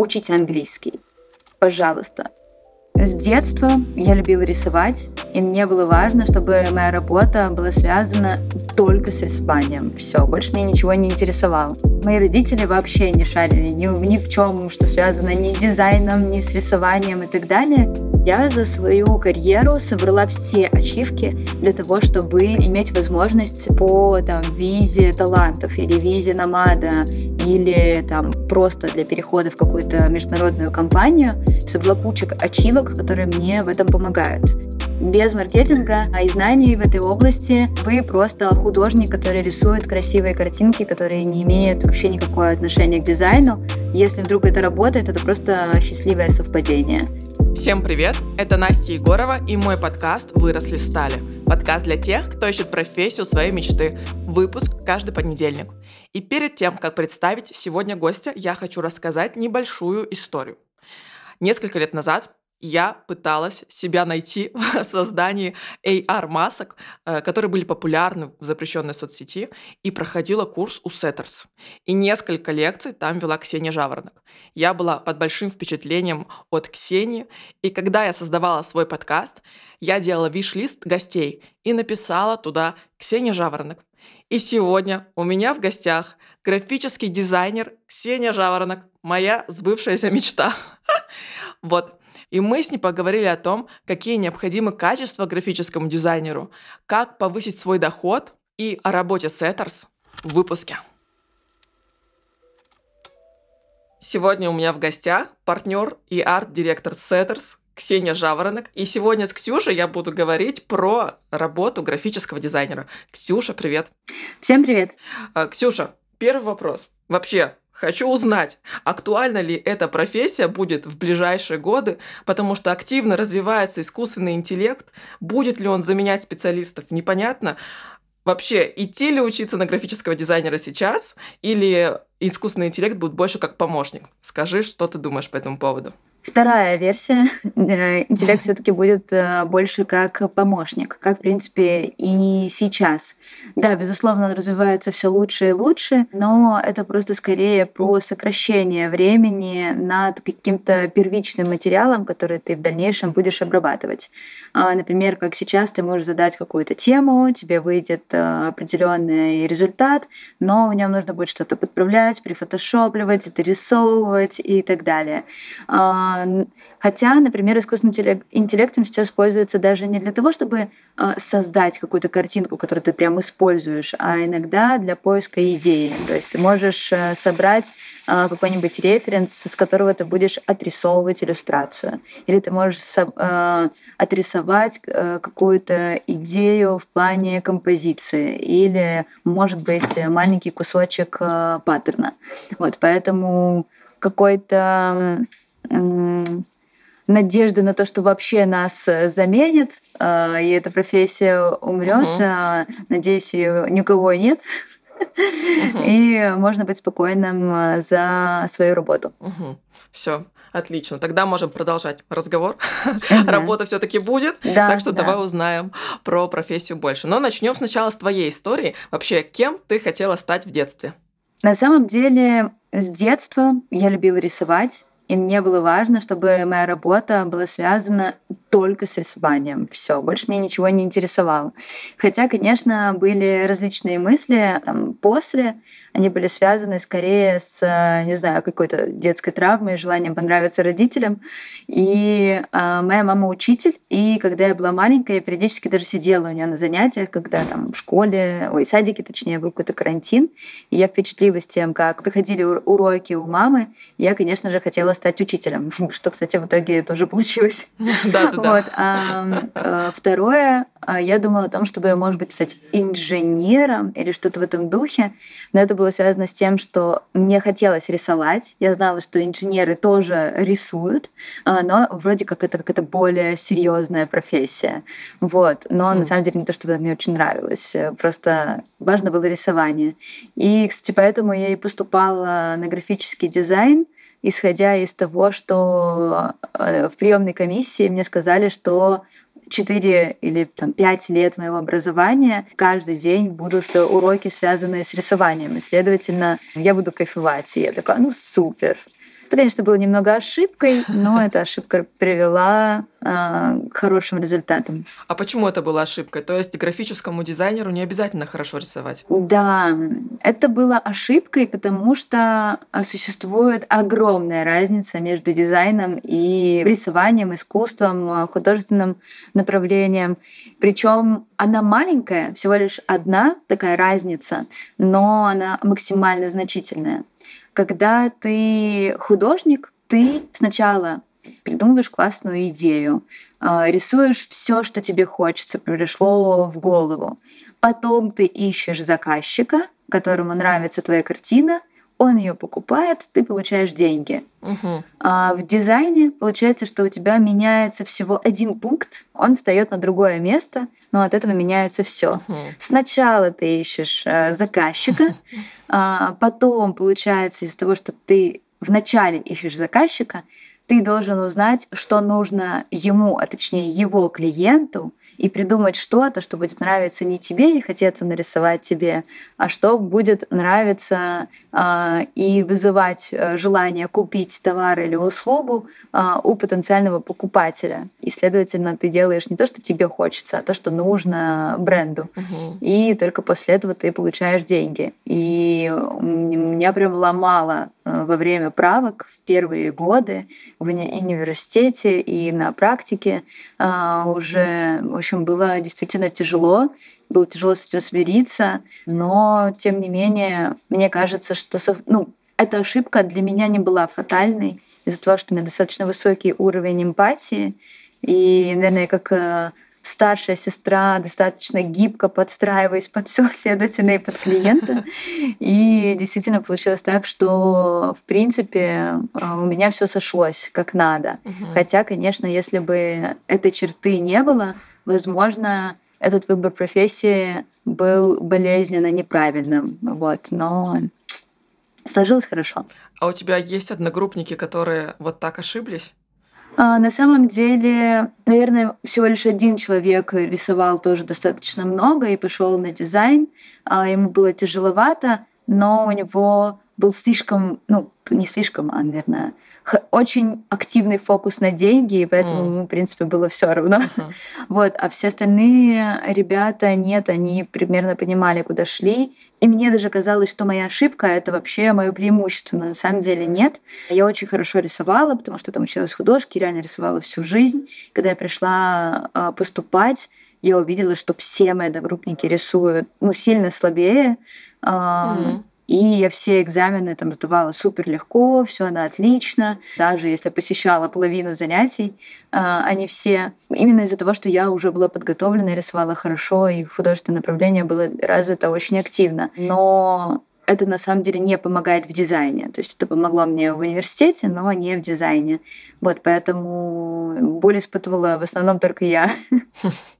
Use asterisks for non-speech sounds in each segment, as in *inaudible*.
учить английский. Пожалуйста. С детства я любила рисовать, и мне было важно, чтобы моя работа была связана только с рисованием. Все, больше меня ничего не интересовало. Мои родители вообще не шарили ни, ни в чем, что связано ни с дизайном, ни с рисованием и так далее. Я за свою карьеру собрала все ачивки для того, чтобы иметь возможность по там, визе талантов или визе намада или там просто для перехода в какую-то международную компанию. Кучу ачивок, которые мне в этом помогают. Без маркетинга и знаний в этой области вы просто художник, который рисует красивые картинки, которые не имеют вообще никакого отношения к дизайну. Если вдруг это работает, это просто счастливое совпадение. Всем привет! Это Настя Егорова и мой подкаст «Выросли стали». Подкаст для тех, кто ищет профессию своей мечты. Выпуск каждый понедельник. И перед тем, как представить сегодня гостя, я хочу рассказать небольшую историю. Несколько лет назад я пыталась себя найти *laughs* в создании AR-масок, э, которые были популярны в запрещенной соцсети, и проходила курс у Setters. И несколько лекций там вела Ксения Жаворонок. Я была под большим впечатлением от Ксении, и когда я создавала свой подкаст, я делала виш-лист гостей и написала туда Ксения Жаворонок. И сегодня у меня в гостях графический дизайнер Ксения Жаворонок, моя сбывшаяся мечта. *laughs* Вот, и мы с ней поговорили о том, какие необходимы качества графическому дизайнеру, как повысить свой доход и о работе Setters в выпуске. Сегодня у меня в гостях партнер и арт-директор Setters Ксения Жаворонок. И сегодня с Ксюшей я буду говорить про работу графического дизайнера. Ксюша, привет. Всем привет. А, Ксюша, первый вопрос. Вообще, Хочу узнать, актуальна ли эта профессия будет в ближайшие годы, потому что активно развивается искусственный интеллект. Будет ли он заменять специалистов, непонятно. Вообще, идти ли учиться на графического дизайнера сейчас, или искусственный интеллект будет больше как помощник? Скажи, что ты думаешь по этому поводу. Вторая версия. *laughs* Э, интеллект все-таки будет э, больше как помощник, как, в принципе, и сейчас. Да, безусловно, он развивается все лучше и лучше, но это просто скорее про сокращение времени над каким-то первичным материалом, который ты в дальнейшем будешь обрабатывать. А, например, как сейчас ты можешь задать какую-то тему, тебе выйдет э, определенный результат, но в нем нужно будет что-то подправлять, прифотошопливать, дорисовывать и так далее а, Хотя, например, искусственным интеллектом сейчас пользуются даже не для того, чтобы а, создать какую-то картинку, которую ты прям используешь, а иногда для поиска идеи. То есть ты можешь э, собрать а, какой-нибудь референс, с которого ты будешь отрисовывать иллюстрацию. Или ты можешь а, отрисовать э, какую-то идею в плане композиции. Или, может быть, маленький кусочек э, паттерна. Вот, поэтому какой-то надежды на то, что вообще нас э, заменит, э, и эта профессия умрет. Угу. Надеюсь, ее ни у кого нет. Угу. И можно быть спокойным э, за свою работу. Угу. Все. Отлично. Тогда можем продолжать разговор. Угу. Работа все-таки будет. Да, так что да. давай узнаем про профессию больше. Но начнем сначала с твоей истории. Вообще, кем ты хотела стать в детстве? На самом деле, с детства я любила рисовать. И мне было важно, чтобы моя работа была связана только с рисованием. Все, больше меня ничего не интересовало. Хотя, конечно, были различные мысли там, после. Они были связаны скорее с, не знаю, какой-то детской травмой, желанием понравиться родителям. И э, моя мама учитель, и когда я была маленькая, я периодически даже сидела у нее на занятиях, когда там в школе, ой, садике, точнее, был какой-то карантин. И я впечатлилась тем, как проходили уроки у мамы. Я, конечно же, хотела стать учителем, *laughs* что, кстати, в итоге тоже получилось. *laughs* Да, да, а, второе, а, я думала о том, чтобы, может быть, стать инженером или что-то в этом духе, но это было связано с тем, что мне хотелось рисовать. Я знала, что инженеры тоже рисуют, а, но вроде как это какая-то более серьезная профессия. Вот. Но на самом деле не то, что мне очень нравилось. Просто важно было рисование. И, кстати, поэтому я и поступала на графический дизайн — исходя из того, что э, в приемной комиссии мне сказали, что 4 или там, 5 лет моего образования каждый день будут уроки, связанные с рисованием. И, следовательно, я буду кайфовать. И я такая, ну супер. Это, конечно, было немного ошибкой, но *laughs* эта ошибка привела а, к хорошим результатам. А почему это была ошибкой? То есть графическому дизайнеру не обязательно хорошо рисовать? Да, это была ошибкой, потому что а, существует огромная разница между дизайном и рисованием, искусством, а, художественным направлением. Причем она маленькая, всего лишь одна такая разница, но она максимально значительная. Когда ты художник, ты сначала придумываешь классную идею, а, рисуешь все, что тебе хочется, пришло в голову. Потом ты ищешь заказчика, которому нравится твоя картина, он ее покупает, ты получаешь деньги. Угу. А в дизайне получается, что у тебя меняется всего один пункт, он встает на другое место, но от этого меняется все. Угу. Сначала ты ищешь э, заказчика, *laughs* а потом получается из-за того, что ты вначале ищешь заказчика, ты должен узнать, что нужно ему, а точнее его клиенту, и придумать что-то, что будет нравиться не тебе и хотеться нарисовать тебе, а что будет нравиться э, и вызывать э, желание купить товар или услугу э, у потенциального покупателя. И, следовательно, ты делаешь не то, что тебе хочется, а то, что нужно бренду. Угу. И только после этого ты получаешь деньги. И меня прям ломало во время правок в первые годы в университете и на практике. Уже, в общем, было действительно тяжело, было тяжело с этим смириться, но тем не менее, мне кажется, что ну, эта ошибка для меня не была фатальной из-за того, что у меня достаточно высокий уровень эмпатии, и, наверное, как э, старшая сестра достаточно гибко подстраиваясь под все, следовательно, и под клиента. И действительно получилось так, что, в принципе, э, у меня все сошлось как надо. Хотя, конечно, если бы этой черты не было, возможно, этот выбор профессии был болезненно неправильным. Вот, но сложилось хорошо. А у тебя есть одногруппники, которые вот так ошиблись? А, на самом деле, наверное, всего лишь один человек рисовал тоже достаточно много и пошел на дизайн. А, ему было тяжеловато, но у него был слишком, ну, не слишком, а, наверное, очень активный фокус на деньги, и поэтому ему, в принципе, было все равно. Uh-huh. *laughs* Вот, а все остальные ребята нет, они примерно понимали, куда шли. И мне даже казалось, что моя ошибка это вообще мое преимущество, но на самом деле нет. Я очень хорошо рисовала, потому что там училась художке, реально рисовала всю жизнь. Когда я пришла а, поступать, я увидела, что все мои одногруппники рисуют ну, сильно слабее. Mm-hmm. И я все экзамены там сдавала супер легко, все на отлично. Даже если посещала половину занятий, а, они все именно из-за того, что я уже была подготовлена, рисовала хорошо, и художественное направление было развито очень активно. Но это на самом деле не помогает в дизайне. То есть это помогло мне в университете, но не в дизайне. Вот поэтому боль испытывала в основном только я. *laughs*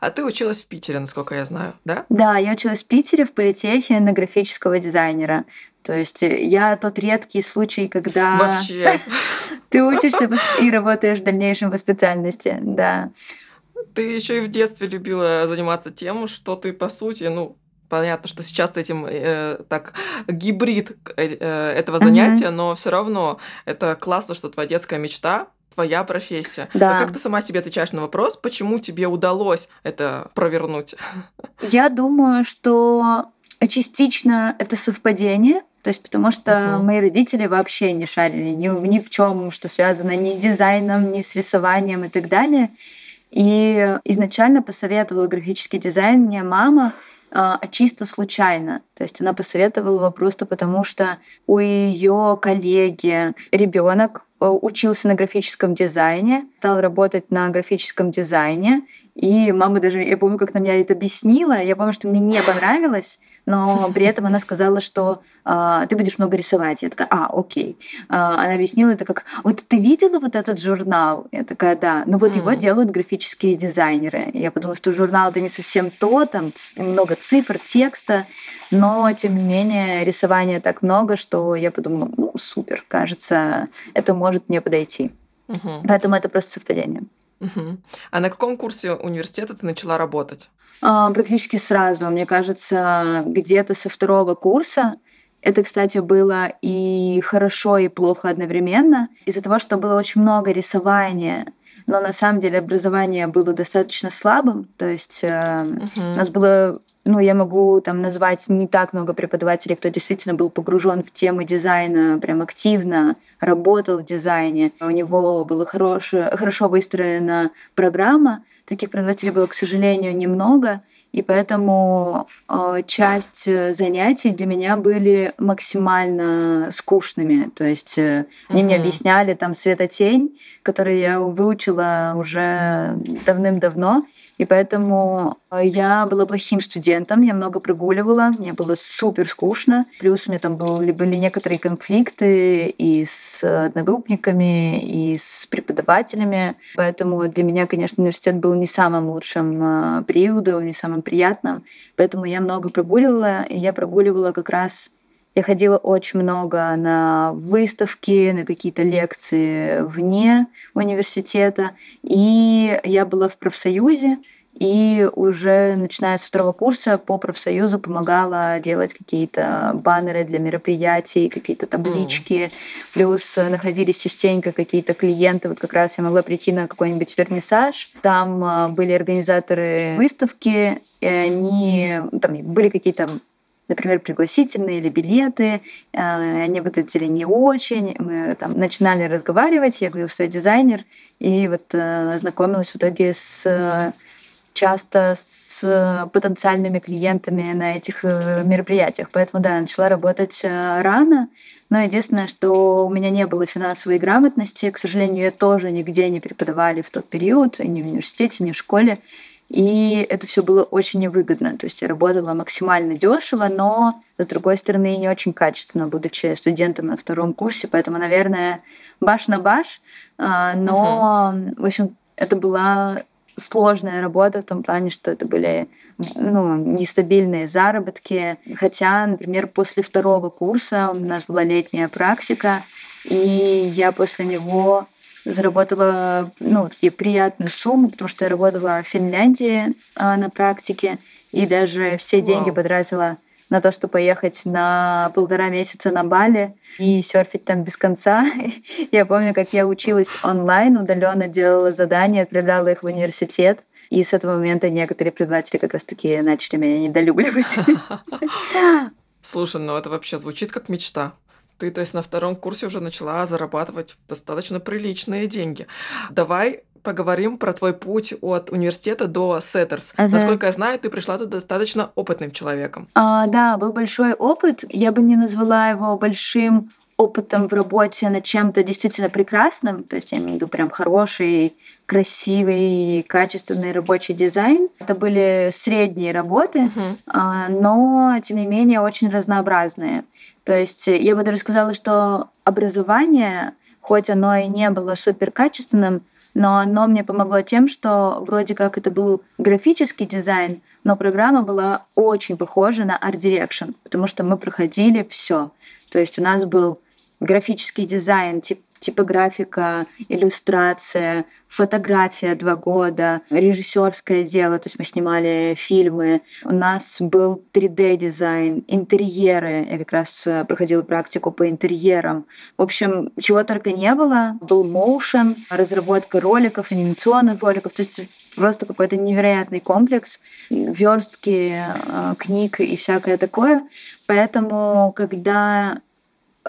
А ты училась в Питере, насколько я знаю, да? Да, я училась в Питере в политехе на графического дизайнера. То есть э, я тот редкий случай, когда Вообще. *laughs* ты учишься и работаешь в дальнейшем по специальности, да. Ты еще и в детстве любила заниматься тем, что ты, по сути, ну, понятно, что сейчас ты этим э, так гибрид э, э этого занятия, uh-huh. но все равно это классно, что твоя детская мечта твоя профессия. Да. А как ты сама себе отвечаешь на вопрос, почему тебе удалось это провернуть? *laughs* Я думаю, что частично это совпадение, то есть потому что uh-huh. мои родители вообще не шарили ни, ни в чем, что связано ни с дизайном, ни с рисованием и так далее. И изначально посоветовала графический дизайн мне мама, а, чисто случайно. То есть она посоветовала его просто потому, что у ее коллеги ребенок Э, учился на графическом дизайне, стал работать на графическом дизайне. И мама даже, я помню, как на меня это объяснила. Я помню, что мне не понравилось, но при этом она сказала, что а, ты будешь много рисовать. Я такая, а, окей. А, она объяснила это как, вот ты видела вот этот журнал? Я такая, да. Ну вот mm. его делают графические дизайнеры. Я подумала, что журнал это не совсем то, там много цифр, текста, но тем не менее рисования так много, что я подумала, ну супер, кажется, это может мне подойти. Угу. Поэтому это просто совпадение. Угу. А на каком курсе университета ты начала работать? А, практически сразу. Мне кажется, где-то со второго курса Это, кстати, было и хорошо, и плохо одновременно. Из-за того, что было очень много рисования, но на самом деле образование было достаточно слабым. То есть э, uh-huh. у нас было ну, я могу там назвать не так много преподавателей, кто действительно был погружен в тему дизайна, прям активно работал в дизайне. У него была хорошая, хорошо выстроена программа. Таких преподавателей было, к сожалению, немного. И поэтому э, часть занятий для меня были максимально скучными. То есть э, они мне объясняли там светотень, который я выучила уже давным-давно. И поэтому э, я была плохим студентом, я много прогуливала, мне было супер скучно. Плюс у меня там были, были некоторые конфликты и с одногруппниками, и с преподавателями. Поэтому для меня, конечно, университет был не самым лучшим э, периодом, не самым приятным. Поэтому я много прогуливала, и я прогуливала как раз я ходила очень много на выставки, на какие-то лекции вне университета. И я была в профсоюзе, и уже начиная с второго курса по профсоюзу помогала делать какие-то баннеры для мероприятий, какие-то таблички. Mm. Плюс находились частенько какие-то клиенты. Вот как раз я могла прийти на какой-нибудь вернисаж. Там а, были организаторы выставки, и они там были какие-то например, пригласительные или билеты, э, они выглядели не очень. Мы там начинали разговаривать, я говорю, что я дизайнер, и вот э, знакомилась в итоге с часто с потенциальными клиентами на этих э, мероприятиях. Поэтому, да, начала работать рано. Но единственное, что у меня не было финансовой грамотности, к сожалению, ее тоже нигде не преподавали в тот период, ни в университете, ни в школе. И это все было очень невыгодно. То есть я работала максимально дешево, но с другой стороны не очень качественно, будучи студентом на втором курсе. Поэтому, наверное, баш на баш. А, но, uh-huh. в общем, это была сложная работа в том плане, что это были ну, нестабильные заработки. Хотя, например, после второго курса у нас была летняя практика, и я после него заработала ну, такие приятную сумму, потому что я работала в Финляндии а, на практике, и даже все деньги Вау. потратила на то, чтобы поехать на полтора месяца на Бали и серфить там без конца. *laughs* я помню, как я училась онлайн, удаленно делала задания, отправляла их в университет. И с этого момента некоторые преподаватели как раз-таки начали меня недолюбливать. *laughs* *laughs* Слушай, ну это вообще звучит как мечта. Ты, то есть, на втором курсе уже начала зарабатывать достаточно приличные деньги. Давай поговорим про твой путь от университета до Setters. Ага. Насколько я знаю, ты пришла тут достаточно опытным человеком. А, да, был большой опыт. Я бы не назвала его большим опытом в работе над чем-то действительно прекрасным, то есть я имею в виду прям хороший, красивый, качественный рабочий дизайн. Это были средние работы, uh-huh. но тем не менее очень разнообразные. То есть я бы даже сказала, что образование, хоть оно и не было супер качественным, но оно мне помогло тем, что вроде как это был графический дизайн, но программа была очень похожа на Art Direction, потому что мы проходили все. То есть у нас был графический дизайн, тип, типографика, иллюстрация, фотография два года, режиссерское дело, то есть мы снимали фильмы. У нас был 3D-дизайн, интерьеры. Я как раз э, проходила практику по интерьерам. В общем, чего только не было. Был моушен, разработка роликов, анимационных роликов. То есть просто какой-то невероятный комплекс, верстки э, книг и всякое такое. Поэтому, когда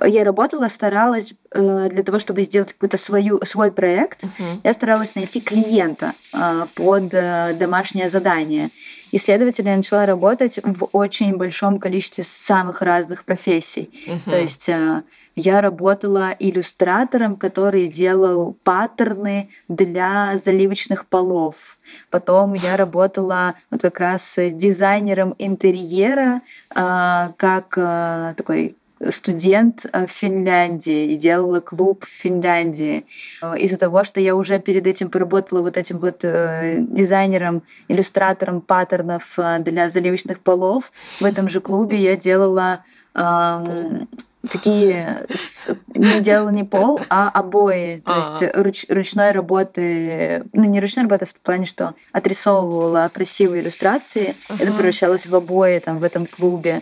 я работала, старалась э, для того, чтобы сделать какой-то свою, свой проект, uh-huh. я старалась найти клиента э, под э, домашнее задание. И, следовательно, я начала работать в очень большом количестве самых разных профессий. Uh-huh. То есть я работала иллюстратором, который делал паттерны для заливочных полов. Потом я работала вот как раз дизайнером интерьера, как такой студент э, в Финляндии и делала клуб в Финляндии. Э, из-за того, что я уже перед этим поработала вот этим вот э, дизайнером, иллюстратором паттернов для заливочных полов, в этом же клубе я делала такие не делала не пол, а обои. То есть руч, ручной работы, ну не ручной работы в плане, что отрисовывала красивые иллюстрации. Это превращалось в обои там в этом клубе.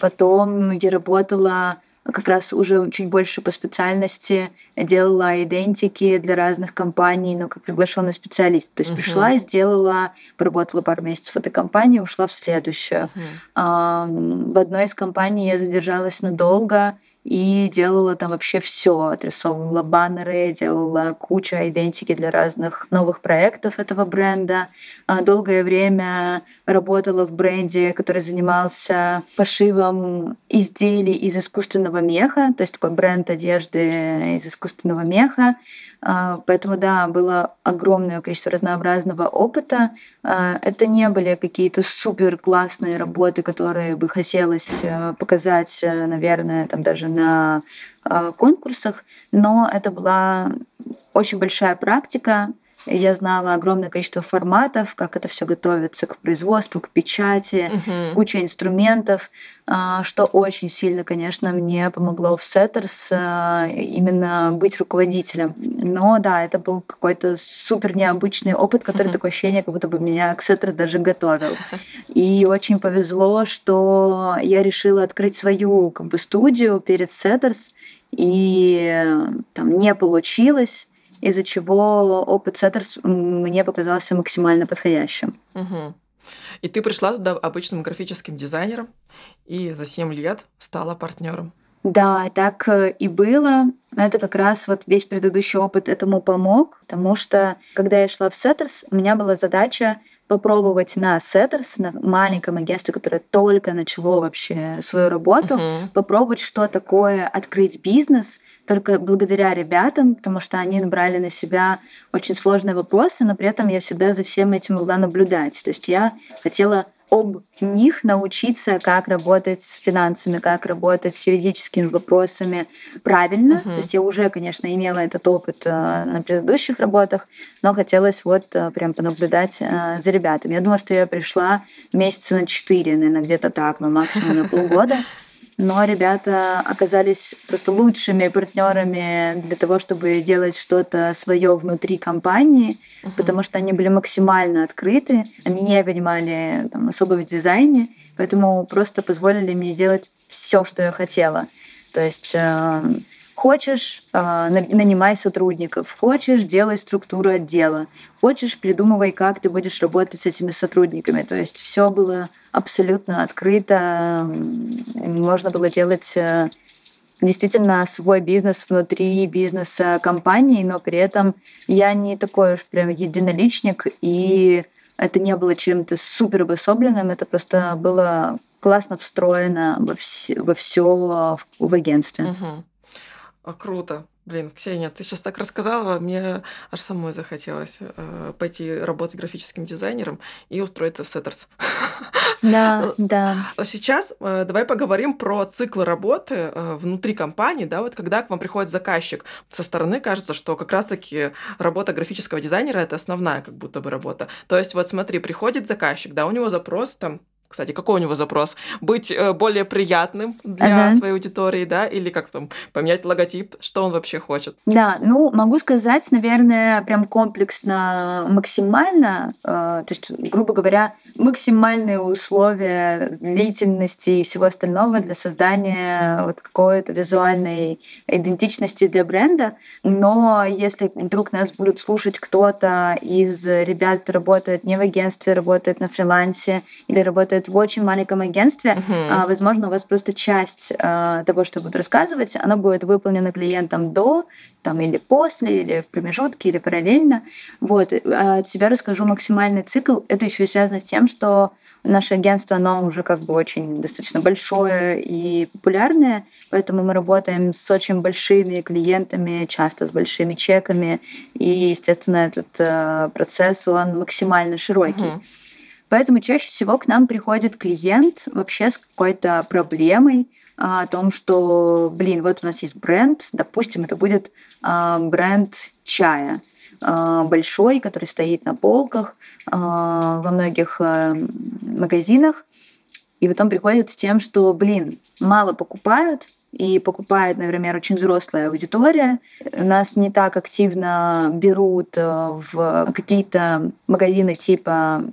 Потом я работала как раз уже чуть больше по специальности делала идентики для разных компаний, но как приглашенный специалист. То есть uh-huh. пришла сделала, поработала пару месяцев в этой компании, ушла в следующую. Uh-huh. В одной из компаний я задержалась надолго, и делала там вообще все, отрисовывала баннеры, делала кучу идентики для разных новых проектов этого бренда. А долгое время работала в бренде, который занимался пошивом изделий из искусственного меха, то есть такой бренд одежды из искусственного меха. А, поэтому, да, было огромное количество разнообразного опыта. А, это не были какие-то супер классные работы, которые бы хотелось э, показать, э, наверное, там даже на а, конкурсах, но это была очень большая практика, я знала огромное количество форматов, как это все готовится к производству, к печати, uh-huh. куча инструментов, а, что очень сильно, конечно, мне помогло в Setters а, именно быть руководителем. Но да, это был какой-то супер необычный опыт, который uh-huh. такое ощущение, как будто бы меня к Setters даже готовил. *laughs* И очень повезло, что я решила открыть свою как бы студию перед Setters, и там не получилось из-за чего опыт Setters мне показался максимально подходящим. Угу. И ты пришла туда обычным графическим дизайнером и за 7 лет стала партнером. Да, так э, и было. Это как раз вот весь предыдущий опыт этому помог, потому что когда я шла в Setters, у меня была задача попробовать на Сеттерс, на маленьком агентстве, которое только начало вообще свою работу, uh-huh. попробовать, что такое открыть бизнес только благодаря ребятам, потому что они набрали на себя очень сложные вопросы, но при этом я всегда за всем этим могла наблюдать. То есть я хотела об них научиться, как работать с финансами, как работать с юридическими вопросами правильно. Uh-huh. То есть я уже, конечно, имела этот опыт э, на предыдущих работах, но хотелось вот э, прям понаблюдать э, за ребятами. Я думаю, что я пришла месяца на четыре, наверное, где-то так, ну максимум на полгода но ребята оказались просто лучшими партнерами для того, чтобы делать что-то свое внутри компании, uh-huh. потому что они были максимально открыты, они не понимали там, особо в дизайне, поэтому просто позволили мне делать все, что я хотела. То есть э, Хочешь, а, нанимай сотрудников. Хочешь, делай структуру отдела. Хочешь, придумывай, как ты будешь работать с этими сотрудниками. То есть все было абсолютно открыто. Можно было делать э, действительно свой бизнес внутри бизнеса компании, но при этом я не такой уж прям единоличник, и это не было чем-то супер обособленным, это просто было классно встроено во все, во все в агентстве. Uh-huh. А, круто. Блин, Ксения, ты сейчас так рассказала, мне аж самой захотелось э, пойти работать графическим дизайнером и устроиться в SETTERS. Да, *laughs* да. А сейчас э, давай поговорим про цикл работы э, внутри компании, да, вот когда к вам приходит заказчик. Со стороны кажется, что как раз-таки работа графического дизайнера это основная как будто бы работа. То есть вот смотри, приходит заказчик, да, у него запрос там кстати, какой у него запрос? Быть э, более приятным для ага. своей аудитории, да, или как там поменять логотип? Что он вообще хочет? Да, ну могу сказать, наверное, прям комплексно, максимально, э, то есть, грубо говоря, максимальные условия длительности и всего остального для создания вот какой-то визуальной идентичности для бренда. Но если вдруг нас будут слушать кто-то из ребят, кто работает не в агентстве, работает на фрилансе или работает работает в очень маленьком агентстве, uh-huh. возможно, у вас просто часть а, того, что буду рассказывать, она будет выполнена клиентом до, там, или после, или в промежутке, или параллельно. Вот. А от себя расскажу максимальный цикл. Это еще связано с тем, что наше агентство, оно уже как бы очень достаточно большое и популярное, поэтому мы работаем с очень большими клиентами, часто с большими чеками, и, естественно, этот э, процесс, он максимально широкий. Uh-huh. Поэтому чаще всего к нам приходит клиент вообще с какой-то проблемой, а, о том, что, блин, вот у нас есть бренд, допустим, это будет а, бренд чая а, большой, который стоит на полках во многих магазинах, и потом приходит с тем, что, блин, мало покупают, и покупает, например, очень взрослая аудитория. Нас не так активно берут э, в какие-то магазины типа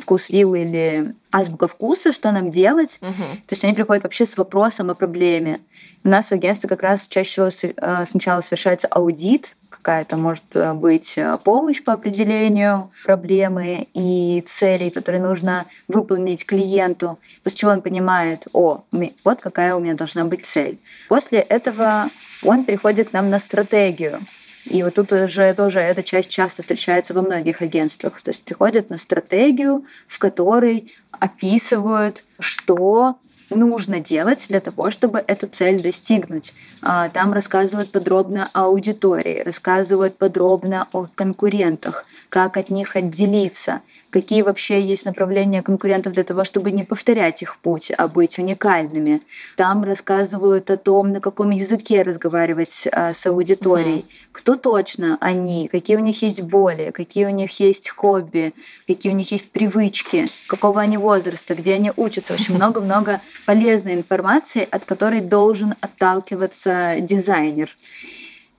вкус вилл или азбука вкуса, что нам делать. Мгм. То есть они приходят вообще с вопросом о проблеме. У нас в агентстве как раз чаще всего э, сначала совершается аудит, какая-то может э, быть э, помощь по определению проблемы и целей, которые нужно выполнить клиенту, после чего он понимает, о, вот какая у меня должна быть цель. После этого он приходит к нам на стратегию. И вот тут уже тоже эта часть часто встречается во многих агентствах. То есть приходят на стратегию, в которой описывают, что нужно делать для того, чтобы эту цель достигнуть. А, Там рассказывают подробно о аудитории, рассказывают подробно о конкурентах, как от них отделиться, какие вообще есть направления конкурентов для того, чтобы не повторять их путь, а быть уникальными. Там рассказывают о том, на каком языке разговаривать а, с аудиторией, кто точно они, какие у них есть боли, какие у них есть хобби, какие у них есть привычки, какого они возраста, где они учатся. Очень *laughs* много-много полезной информации, от которой должен отталкиваться дизайнер.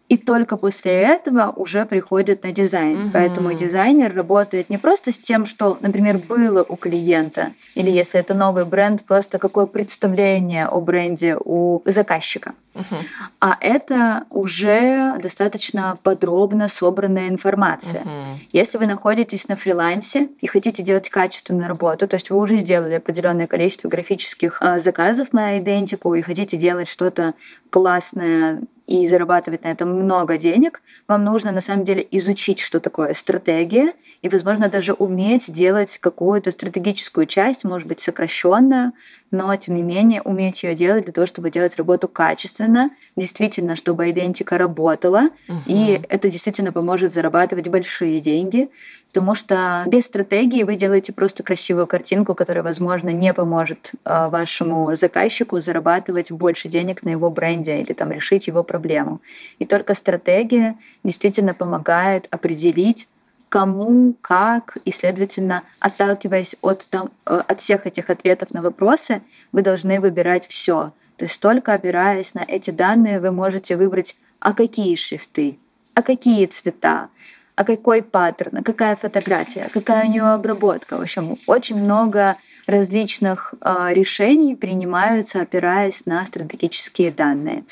И только после этого уже приходит на дизайн. Мгм. Поэтому дизайнер работает не просто с тем, что, например, было у клиента, или если это новый бренд, просто какое представление о бренде у заказчика. Мгм. А это уже достаточно подробно собранная информация. Мгм. Если вы находитесь на фрилансе и хотите делать качественную работу, то есть вы уже сделали определенное количество графических а, заказов на идентику и хотите делать что-то классное и зарабатывать на этом много денег, вам нужно на самом деле изучить, что такое стратегия, и, возможно, даже уметь делать какую-то стратегическую часть, может быть, сокращенную, но, тем не менее, уметь ее делать для того, чтобы делать работу качественно, действительно, чтобы идентика работала, и Мгм. это действительно поможет зарабатывать большие деньги, потому что без стратегии вы делаете просто красивую картинку, которая, возможно, не поможет а, вашему заказчику зарабатывать больше денег на его бренде или там решить его проблему. И только стратегия действительно помогает определить, кому, как, и, следовательно, отталкиваясь от, там, э, от всех этих ответов на вопросы, вы должны выбирать все. То есть только опираясь на эти данные, вы можете выбрать, а какие шрифты, а какие цвета, а какой паттерн, а какая фотография, какая у нее обработка. В общем, очень много различных э, решений принимаются, опираясь на стратегические данные.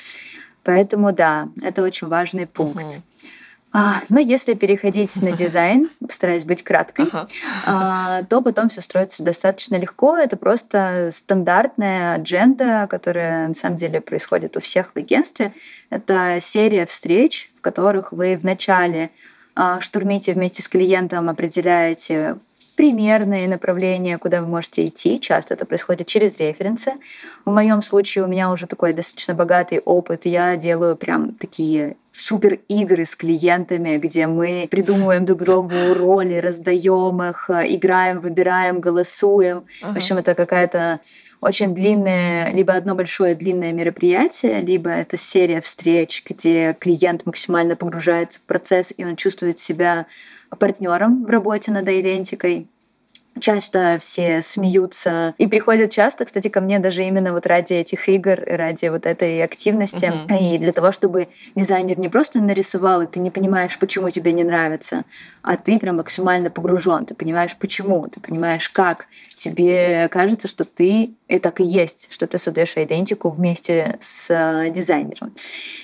Поэтому да, это очень важный пункт. А, но если переходить на дизайн, *laughs* постараюсь быть краткой, Ага. а, то потом все строится достаточно легко. Это просто стандартная адженда, которая на самом деле происходит у всех в агентстве. Это серия встреч, в которых вы вначале штурмите вместе с клиентом, определяете примерные направления, куда вы можете идти. Часто это происходит через референсы. В моем случае у меня уже такой достаточно богатый опыт. Я делаю прям такие супер игры с клиентами, где мы придумываем друг другу роли, раздаем их, играем, выбираем, голосуем. В Ага. общем, это какая-то очень длинное, либо одно большое длинное мероприятие, либо это серия встреч, где клиент максимально погружается в процесс, и он чувствует себя партнером в работе над идентикой. Часто все смеются и приходят часто, кстати, ко мне даже именно вот ради этих игр, ради вот этой активности. Мгм. И для того, чтобы дизайнер не просто нарисовал, и ты не понимаешь, почему тебе не нравится, а ты прям максимально погружен, ты понимаешь, почему, ты понимаешь, как. Тебе кажется, что ты и так и есть, что ты создаешь идентику вместе с э, дизайнером.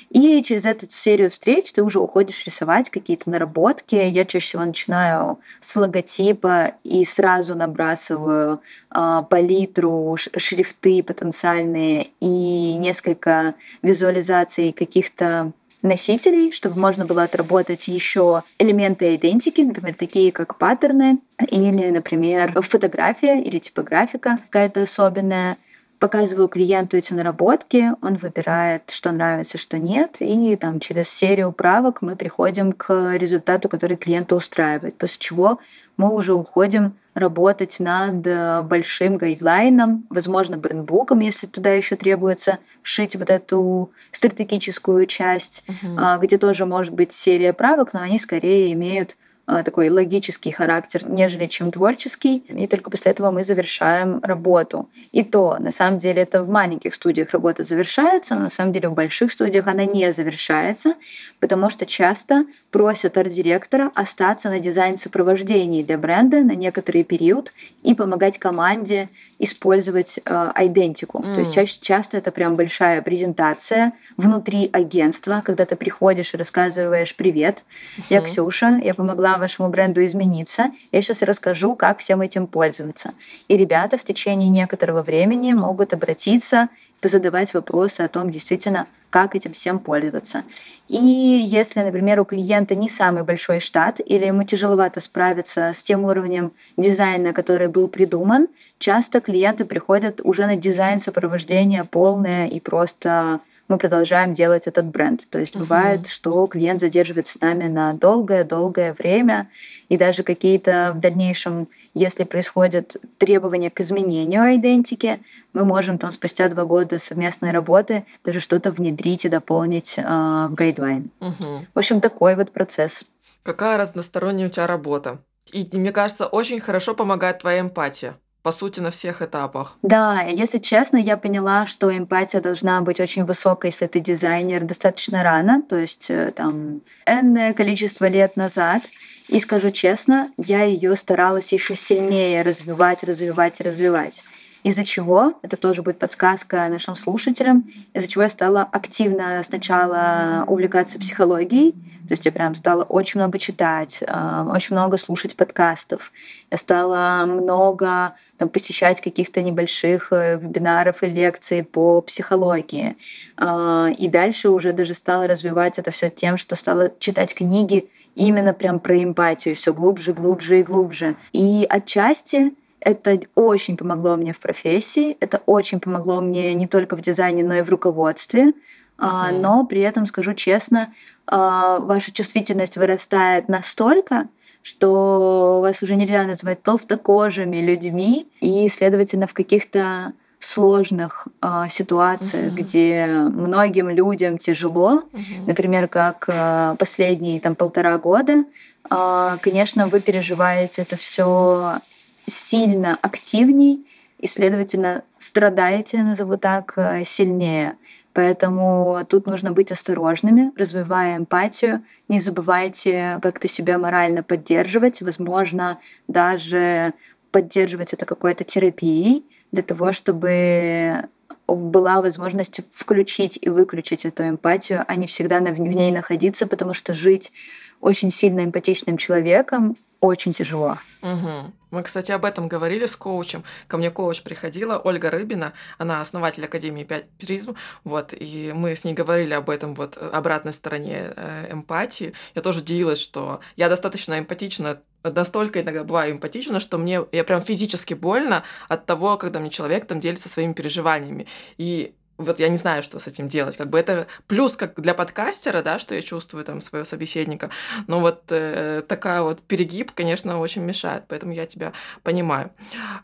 И через эту серию встреч ты уже уходишь рисовать какие-то наработки. Я чаще всего начинаю с логотипа и сразу набрасываю а, палитру, шрифты потенциальные и несколько визуализаций каких-то носителей, чтобы можно было отработать еще элементы идентики, например, такие как паттерны или, например, фотография или типографика какая-то особенная. Показываю клиенту эти наработки, он выбирает, что нравится, что нет, и там через серию правок мы приходим к результату, который клиента устраивает, после чего мы уже уходим работать над э, большим гайдлайном, возможно, брендбуком, если туда еще требуется вшить вот эту стратегическую часть, а, где тоже может быть серия правок, но они скорее имеют такой логический характер, нежели чем творческий. И только после этого мы завершаем работу. И то, на самом деле, это в маленьких студиях работа завершается, но на самом деле в больших студиях она не завершается, потому что часто просят арт-директора остаться на дизайн-сопровождении для бренда на некоторый период и помогать команде использовать э, идентику. Mm. То есть чаще, часто это прям большая презентация внутри агентства, когда ты приходишь и рассказываешь «Привет, mm-hmm. я Ксюша, я помогла вашему бренду измениться, я сейчас расскажу, как всем этим пользоваться». И ребята в течение некоторого времени могут обратиться позадавать вопросы о том, действительно, как этим всем пользоваться. И если, например, у клиента не самый большой штат или ему тяжеловато справиться с тем уровнем дизайна, который был придуман, часто клиенты приходят уже на дизайн сопровождения полное и просто мы продолжаем делать этот бренд. То есть uh-huh. бывает, что клиент задерживается с нами на долгое-долгое время, и даже какие-то в дальнейшем если происходят требования к изменению идентики, мы можем там спустя два года совместной работы даже что-то внедрить и дополнить э, в гайдлайн. Угу. В общем, такой вот процесс. Какая разносторонняя у тебя работа. И, мне кажется, очень хорошо помогает твоя эмпатия по сути, на всех этапах. Да, если честно, я поняла, что эмпатия должна быть очень высокой, если ты дизайнер, достаточно рано, то есть э, там энное количество лет назад. И скажу честно, я ее старалась еще сильнее развивать, развивать, развивать. Из-за чего, это тоже будет подсказка нашим слушателям, из-за чего я стала активно сначала увлекаться психологией, то есть я прям стала очень много читать, э, очень много слушать подкастов. Я стала много там, посещать каких-то небольших э, вебинаров и лекций по психологии. Э, и дальше уже даже стала развивать это все тем, что стала читать книги именно прям про эмпатию, все глубже, глубже и глубже. И отчасти это очень помогло мне в профессии, это очень помогло мне не только в дизайне, но и в руководстве. Mm-hmm. Но при этом, скажу честно, а, ваша чувствительность вырастает настолько, что вас уже нельзя назвать толстокожими людьми, и, следовательно, в каких-то сложных э, ситуациях, mm-hmm. где многим людям тяжело, mm-hmm. например, как э, последние там полтора года, э, конечно, вы переживаете это все сильно активней и, следовательно, страдаете, назову так, сильнее. Поэтому тут нужно быть осторожными, развивая эмпатию. Не забывайте как-то себя морально поддерживать, возможно, даже поддерживать это какой-то терапией, для того, чтобы была возможность включить и выключить эту эмпатию, а не всегда в ней находиться, потому что жить очень сильно эмпатичным человеком очень тяжело. Угу. Мы, кстати, об этом говорили с коучем. Ко мне коуч приходила, Ольга Рыбина, она основатель Академии 5 призм, вот, и мы с ней говорили об этом вот обратной стороне э, эмпатии. Я тоже делилась, что я достаточно эмпатична настолько иногда бываю эмпатична, что мне я прям физически больно от того, когда мне человек там делится своими переживаниями. И вот я не знаю, что с этим делать. Как бы это плюс как для подкастера, да, что я чувствую там своего собеседника, но вот э, такая вот перегиб, конечно, очень мешает, поэтому я тебя понимаю.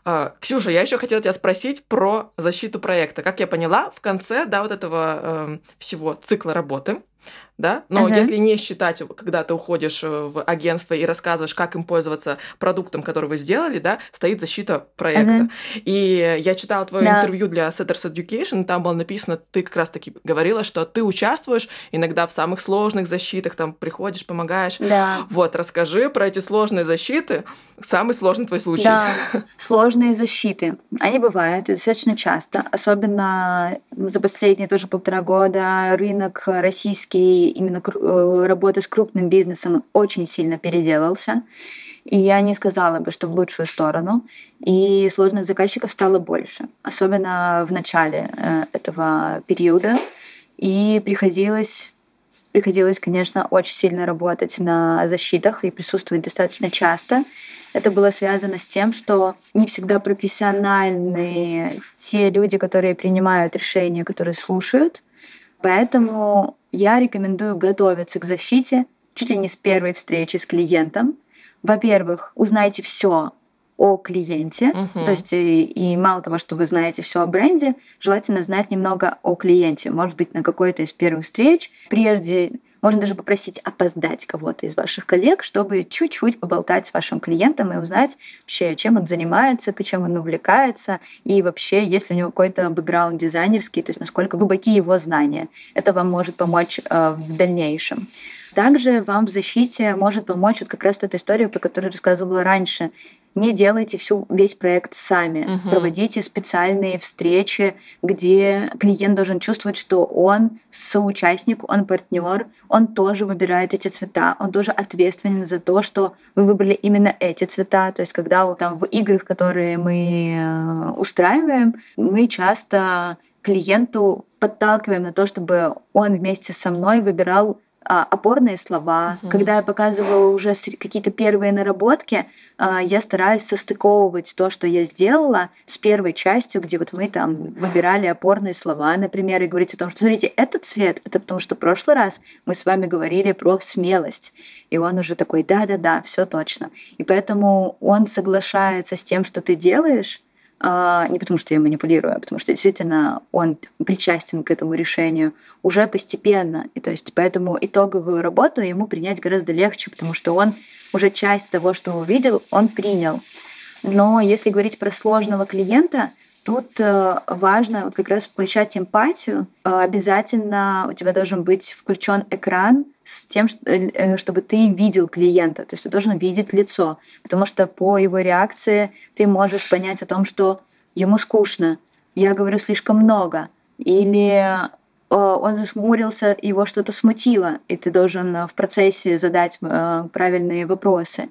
Э, Ксюша, я еще хотела тебя спросить про защиту проекта. Как я поняла, в конце, да, вот этого э, всего цикла работы, да, но uh-huh. если не считать, когда ты уходишь э, в агентство и рассказываешь, как им пользоваться продуктом, который вы сделали, да, стоит защита проекта. Uh-huh. И я читала твое да. интервью для Setters Education, и там было написано, ты как раз-таки говорила, что ты участвуешь иногда в самых сложных защитах, там приходишь, помогаешь. Да. Вот, расскажи про эти сложные защиты, самый сложный твой случай. Да, сложные защиты. Они бывают достаточно часто, особенно за последние тоже полтора года рынок российский именно э, работы с крупным бизнесом очень сильно переделался. И я не сказала бы, что в лучшую сторону. И сложных заказчиков стало больше, особенно в начале э, этого периода. И приходилось приходилось, конечно, очень сильно работать на защитах и присутствовать достаточно часто. Это было связано с тем, что не всегда профессиональные те люди, которые принимают решения, которые слушают. Поэтому я рекомендую готовиться к защите чуть ли не с первой встречи с клиентом. Во-первых, узнайте все о клиенте, uh-huh. то есть и, и мало того, что вы знаете все о бренде, желательно знать немного о клиенте, может быть, на какой-то из первых встреч, прежде Можно даже попросить опоздать кого-то из ваших коллег, чтобы чуть-чуть поболтать с вашим клиентом и узнать вообще, чем он занимается, чем он увлекается, и вообще, есть ли у него какой-то бэкграунд дизайнерский, то есть насколько глубоки его знания. Это вам может помочь э, в дальнейшем. Также вам в защите может помочь вот как раз эта история, про которую рассказывала раньше не делайте всю, весь проект сами. Угу. Проводите специальные встречи, где клиент должен чувствовать, что он соучастник, он партнер, он тоже выбирает эти цвета, он тоже ответственен за то, что вы выбрали именно эти цвета. То есть, когда там в играх, которые мы э, устраиваем, мы часто клиенту подталкиваем на то, чтобы он вместе со мной выбирал опорные слова. Угу. Когда я показываю уже какие-то первые наработки, а, я стараюсь состыковывать то, что я сделала, с первой частью, где вот мы там выбирали опорные слова, например, и говорить о том, что, смотрите, этот цвет, это потому что в прошлый раз мы с вами говорили про смелость. И он уже такой, да-да-да, все точно. И поэтому он соглашается с тем, что ты делаешь, а, не потому что я манипулирую, а потому что действительно он причастен к этому решению уже постепенно. И то есть поэтому итоговую работу ему принять гораздо легче, потому что он уже часть того, что увидел, он принял. Но если говорить про сложного клиента, Тут э, важно вот как раз включать эмпатию. Э, обязательно у тебя должен быть включен экран с тем, э, чтобы ты видел клиента. То есть ты должен видеть лицо, потому что по его реакции ты можешь понять о том, что ему скучно, я говорю слишком много, или он засмурился, его что-то смутило, и ты должен в процессе задать правильные вопросы.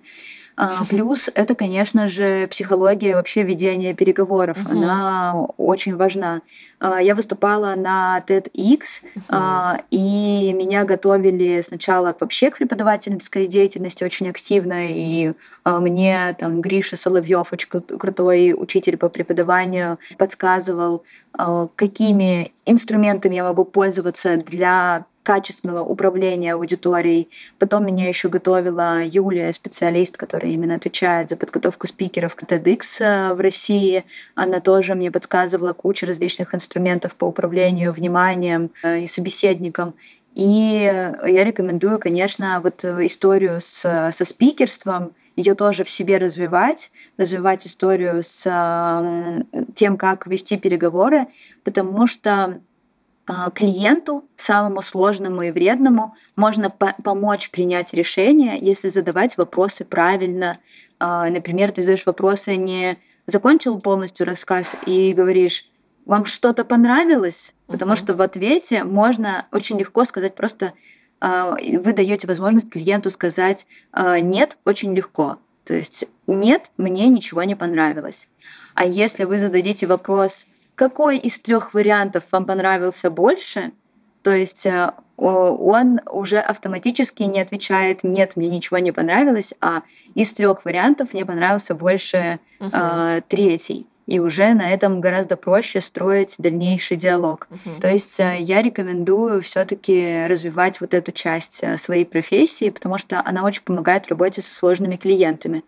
А, плюс это, конечно же, психология вообще ведения переговоров. Угу. Она очень важна. А, я выступала на TEDx, угу. и меня готовили сначала вообще к преподавательской деятельности очень активно, и мне там Гриша Соловьев, очень крутой учитель по преподаванию, подсказывал, какими инструментами я могу пользоваться для качественного управления аудиторией. Потом меня еще готовила Юлия, специалист, которая именно отвечает за подготовку спикеров к TEDx э, в России. Она тоже мне подсказывала кучу различных инструментов по управлению вниманием э, и собеседником. И я рекомендую, конечно, вот историю с, со спикерством, ее тоже в себе развивать, развивать историю с тем, как вести переговоры, потому что клиенту, самому сложному и вредному, можно по помочь принять решение, если задавать вопросы правильно. А, например, ты задаешь вопросы не закончил полностью рассказ и говоришь, вам что-то понравилось, потому что в ответе можно очень легко сказать просто, а, вы даете возможность клиенту сказать нет очень легко. То есть нет, мне ничего не понравилось. А если вы зададите вопрос, какой из трех вариантов вам понравился больше, то есть э, он уже автоматически не отвечает «нет, мне ничего не понравилось», а из трех вариантов мне понравился больше uh э, третий. И уже на этом гораздо проще строить дальнейший диалог. Uh-huh. То есть э, я рекомендую все-таки развивать вот эту часть э, своей профессии, потому что она очень помогает в работе со сложными клиентами.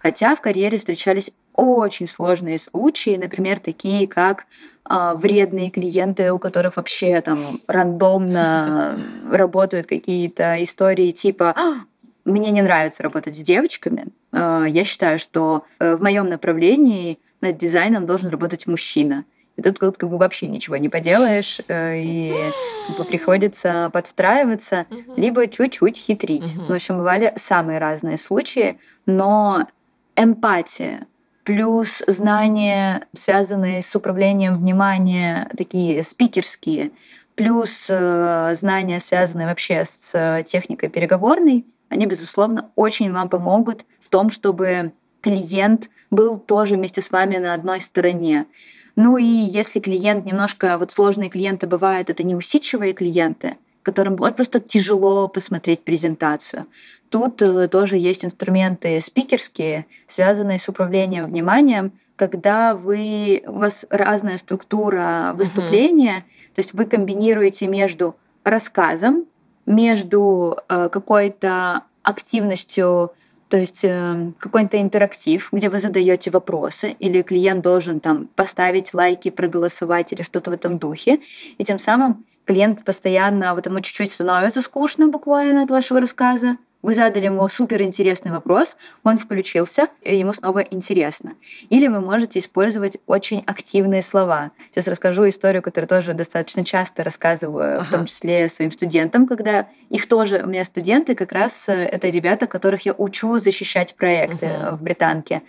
Хотя в карьере встречались очень сложные случаи, например, такие как а, вредные клиенты, у которых вообще там рандомно *laughs* работают какие-то истории типа «А, мне не нравится работать с девочками. А, я считаю, что э, в моем направлении над дизайном должен работать мужчина. И тут как, как бы вообще ничего не поделаешь, э, и как бы, приходится подстраиваться, либо чуть-чуть хитрить. В общем, бывали самые разные случаи, но эмпатия плюс знания, связанные с управлением внимания, такие спикерские, плюс э, знания, связанные вообще с э, техникой переговорной, они, безусловно, очень вам помогут в том, чтобы клиент был тоже вместе с вами на одной стороне. Ну и если клиент немножко, вот сложные клиенты бывают, это неусидчивые клиенты, которым просто тяжело посмотреть презентацию. Тут э, тоже есть инструменты спикерские, связанные с управлением вниманием, когда вы, у вас разная структура выступления, uh-huh. то есть вы комбинируете между рассказом, между э, какой-то активностью, то есть э, какой-то интерактив, где вы задаете вопросы, или клиент должен там поставить лайки, проголосовать или что-то в этом духе, и тем самым клиент постоянно вот ему чуть-чуть становится скучно буквально от вашего рассказа, вы задали ему супер интересный вопрос, он включился, и ему снова интересно. Или вы можете использовать очень активные слова. Сейчас расскажу историю, которую тоже достаточно часто рассказываю, ага. в том числе своим студентам, когда их тоже, у меня студенты как раз э, это ребята, которых я учу защищать проекты ага. в британке.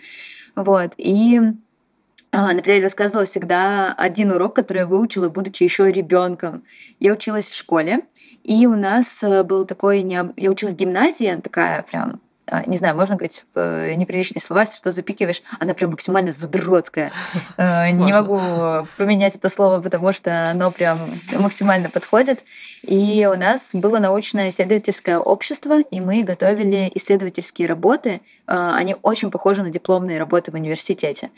Вот. И Например, я рассказывала всегда один урок, который я выучила, будучи еще ребенком. Я училась в школе, и у нас э, был такой... Я училась в гимназии, такая прям а, не знаю, можно говорить э, неприличные слова, если что запикиваешь, она прям максимально задротская. Э, не могу поменять это слово, потому что оно прям максимально подходит. И у нас было научное исследовательское общество, и мы готовили исследовательские работы. Э, они очень похожи на дипломные работы в университете.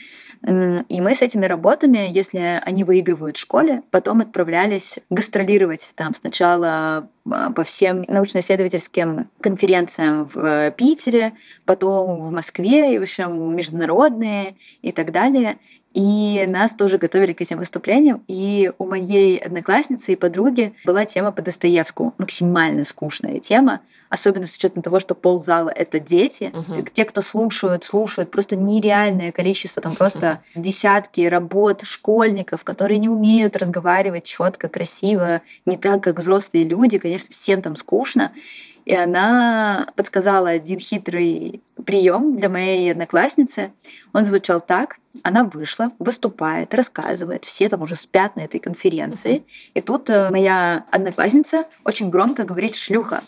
И мы с этими работами, если они выигрывают в школе, потом отправлялись гастролировать там сначала а, по всем научно-исследовательским конференциям в э, Питере, потом в Москве, и в общем международные и так далее. И нас тоже готовили к этим выступлениям. И у моей одноклассницы и подруги была тема по Достоевскому. Максимально скучная тема, особенно с учетом того, что ползала — это дети. Угу. Те, кто слушают, слушают просто нереальное количество, там просто десятки работ школьников, которые не умеют разговаривать четко, красиво, не так, как взрослые люди. Конечно, всем там скучно. И она подсказала один хитрый прием для моей одноклассницы. Он звучал так. Она вышла, выступает, рассказывает, все там уже спят на этой конференции. И тут э, моя одноклассница очень громко говорит «шлюха».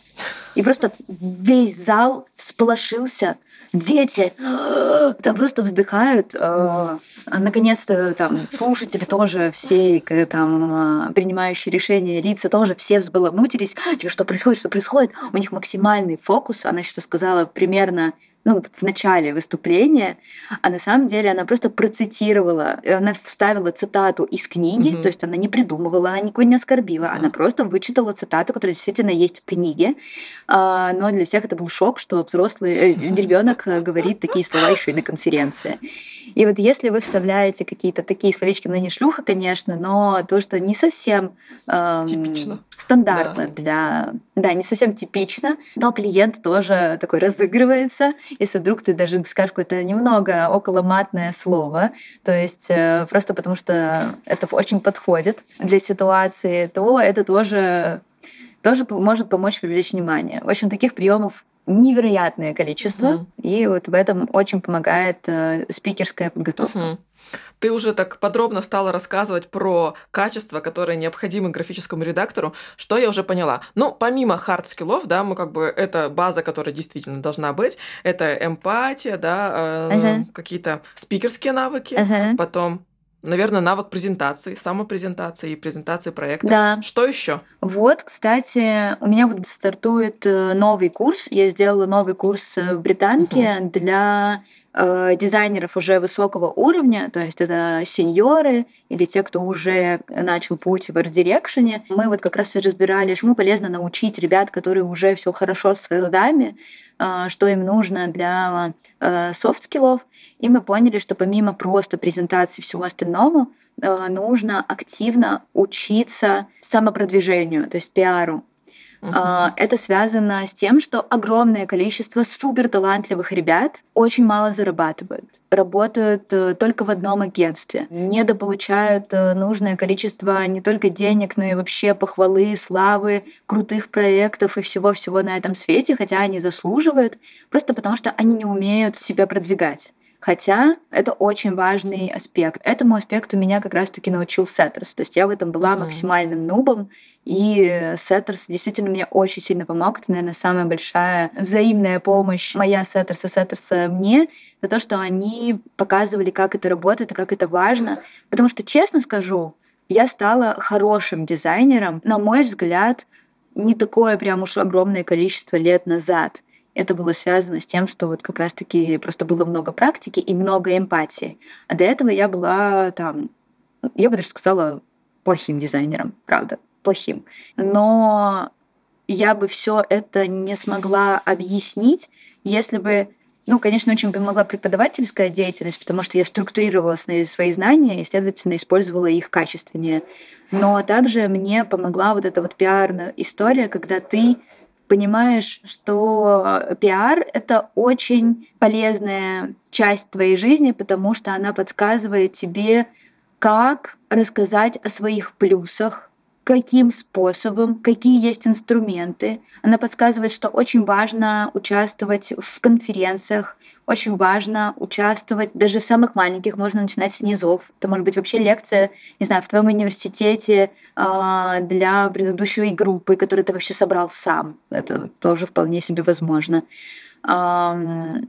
И просто весь зал всполошился. Дети *gasps* там просто вздыхают. Э, наконец-то там слушатели тоже все, там э, принимающие решения лица тоже все взбаламутились. Типа, что происходит, что происходит? У них максимальный фокус. Она что сказала примерно ну, в начале выступления, а на самом деле она просто процитировала, она вставила цитату из книги, угу. то есть она не придумывала, она никого не оскорбила, она просто вычитала цитату, которая действительно есть в книге, а, но для всех это был шок, что взрослый э, *laughs* ребенок э, говорит такие слова еще и на конференции. И вот если вы вставляете какие-то такие словечки, ну не шлюха, конечно, но то, что не совсем эм, типично стандартно да. для... Да, не совсем типично, но клиент тоже такой разыгрывается. Если вдруг ты даже скажешь какое-то немного околоматное слово, то есть э, просто потому что это очень подходит для ситуации, то это тоже тоже может помочь привлечь внимание. В общем, таких приемов невероятное количество, uh-huh. и вот в этом очень помогает э, спикерская подготовка. Uh-huh. Ты уже так подробно стала рассказывать про качества, которые необходимы графическому редактору, что я уже поняла. Ну, помимо hard skills-ов, да, мы как бы, это база, которая действительно должна быть, это эмпатия, да, э, uh-huh. какие-то спикерские навыки, uh-huh. потом наверное, навык презентации, самопрезентации и презентации проекта. Да. Что еще? Вот, кстати, у меня вот стартует э, новый курс. Я сделала новый курс э, в Британке угу. для э, дизайнеров уже высокого уровня, то есть это сеньоры или те, кто уже начал путь в art direction-е. Мы вот как раз разбирали, чему полезно научить ребят, которые уже все хорошо с хардами, э, что им нужно для э, soft skills-ов. И мы поняли, что помимо просто презентации всего остального, э, нужно активно учиться самопродвижению, то есть пиару. Uh-huh. Это связано с тем, что огромное количество супер талантливых ребят очень мало зарабатывают, работают э, только в одном агентстве, недополучают э, нужное количество не только денег, но и вообще похвалы, славы, крутых проектов и всего-всего на этом свете, хотя они заслуживают, просто потому что они не умеют себя продвигать. Хотя это очень важный аспект. Этому аспекту меня как раз-таки научил SETTERS. То есть я в этом была максимальным нубом, и SETTERS действительно мне очень сильно помог. Это, наверное, самая большая взаимная помощь моя SETTERS-а, SETTERS-а мне, за то, что они показывали, как это работает и как это важно. Потому что, честно скажу, я стала хорошим дизайнером, на мой взгляд, не такое прям уж огромное количество лет назад это было связано с тем, что вот как раз-таки просто было много практики и много эмпатии. А до этого я была там, я бы даже сказала, плохим дизайнером, правда, плохим. Но я бы все это не смогла объяснить, если бы Ну, конечно, очень помогла преподавательская деятельность, потому что я структурировала свои знания и, следовательно, использовала их качественнее. Но также мне помогла вот эта вот пиар-история, когда ты понимаешь, что пиар — это очень полезная часть твоей жизни, потому что она подсказывает тебе, как рассказать о своих плюсах, каким способом, какие есть инструменты. Она подсказывает, что очень важно участвовать в конференциях, очень важно участвовать даже в самых маленьких, можно начинать с низов. Это может быть вообще лекция, не знаю, в твоем университете э, для предыдущей группы, которую ты вообще собрал сам. Это тоже вполне себе возможно. Э,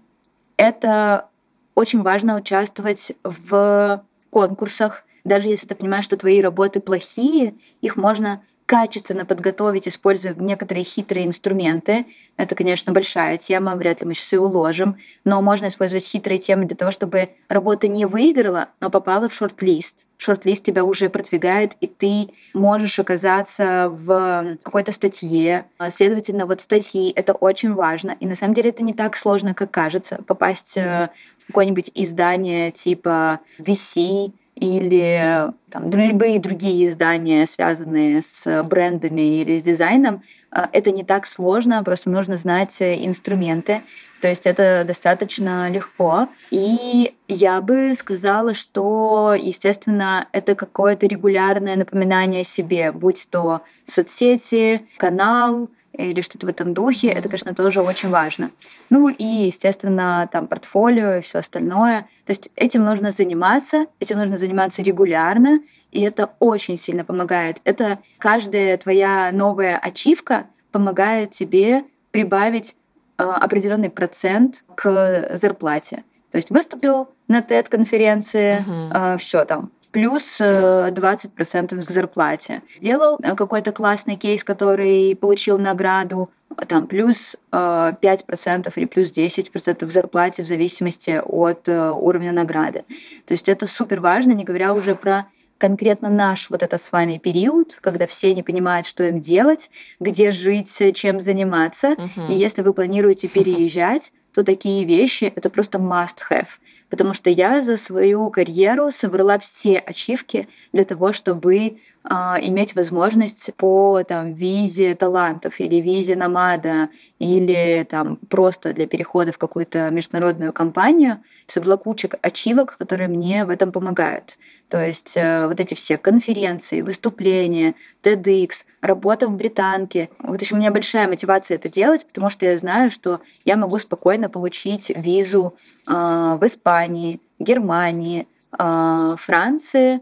это очень важно участвовать в конкурсах, даже если ты понимаешь, что твои работы плохие, их можно качественно подготовить, используя некоторые хитрые инструменты. Это, конечно, большая тема, вряд ли мы сейчас ее уложим, но можно использовать хитрые темы для того, чтобы работа не выиграла, но попала в шорт-лист. Шорт-лист тебя уже продвигает, и ты можешь оказаться в какой-то статье. Следовательно, вот статьи — это очень важно. И на самом деле это не так сложно, как кажется. Попасть э, в какое-нибудь издание типа VC, или там, любые другие издания, связанные с брендами или с дизайном, а, это не так сложно, просто нужно знать инструменты. То есть это достаточно легко. И я бы сказала, что, естественно, это какое-то регулярное напоминание о себе, будь то соцсети, канал, или что-то в этом духе, это, конечно, тоже очень важно. Ну и, естественно, там портфолио и все остальное. То есть этим нужно заниматься, этим нужно заниматься регулярно, и это очень сильно помогает. Это каждая твоя новая ачивка помогает тебе прибавить э, определенный процент к зарплате. То есть выступил на TED-конференции, uh-huh. э, все там, плюс 20% э, к зарплате. Сделал э, какой-то классный кейс, который получил награду, там плюс 5% э, или плюс 10% к зарплате в зависимости от уровня награды. То есть это супер важно, не говоря уже про конкретно наш вот этот с вами период, когда все не понимают, что им делать, где жить, чем заниматься. Uh-huh. И если вы планируете переезжать, то такие вещи это просто must have потому что я за свою карьеру собрала все ачивки для того, чтобы иметь возможность по там, визе талантов или визе намада или там, просто для перехода в какую-то международную компанию, собрала кучу ачивок, которые мне в этом помогают. То есть э, вот эти все конференции, выступления, TEDx, работа в британке. Вот еще у меня большая мотивация это делать, потому что я знаю, что я могу спокойно получить визу э, в Испании, Германии, э, Франции,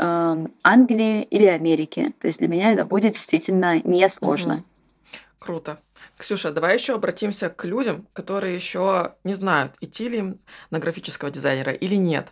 Англии или Америки. То есть для меня это будет действительно несложно. Угу. Круто. Ксюша, давай еще обратимся к людям, которые еще не знают, идти ли им на графического дизайнера или нет.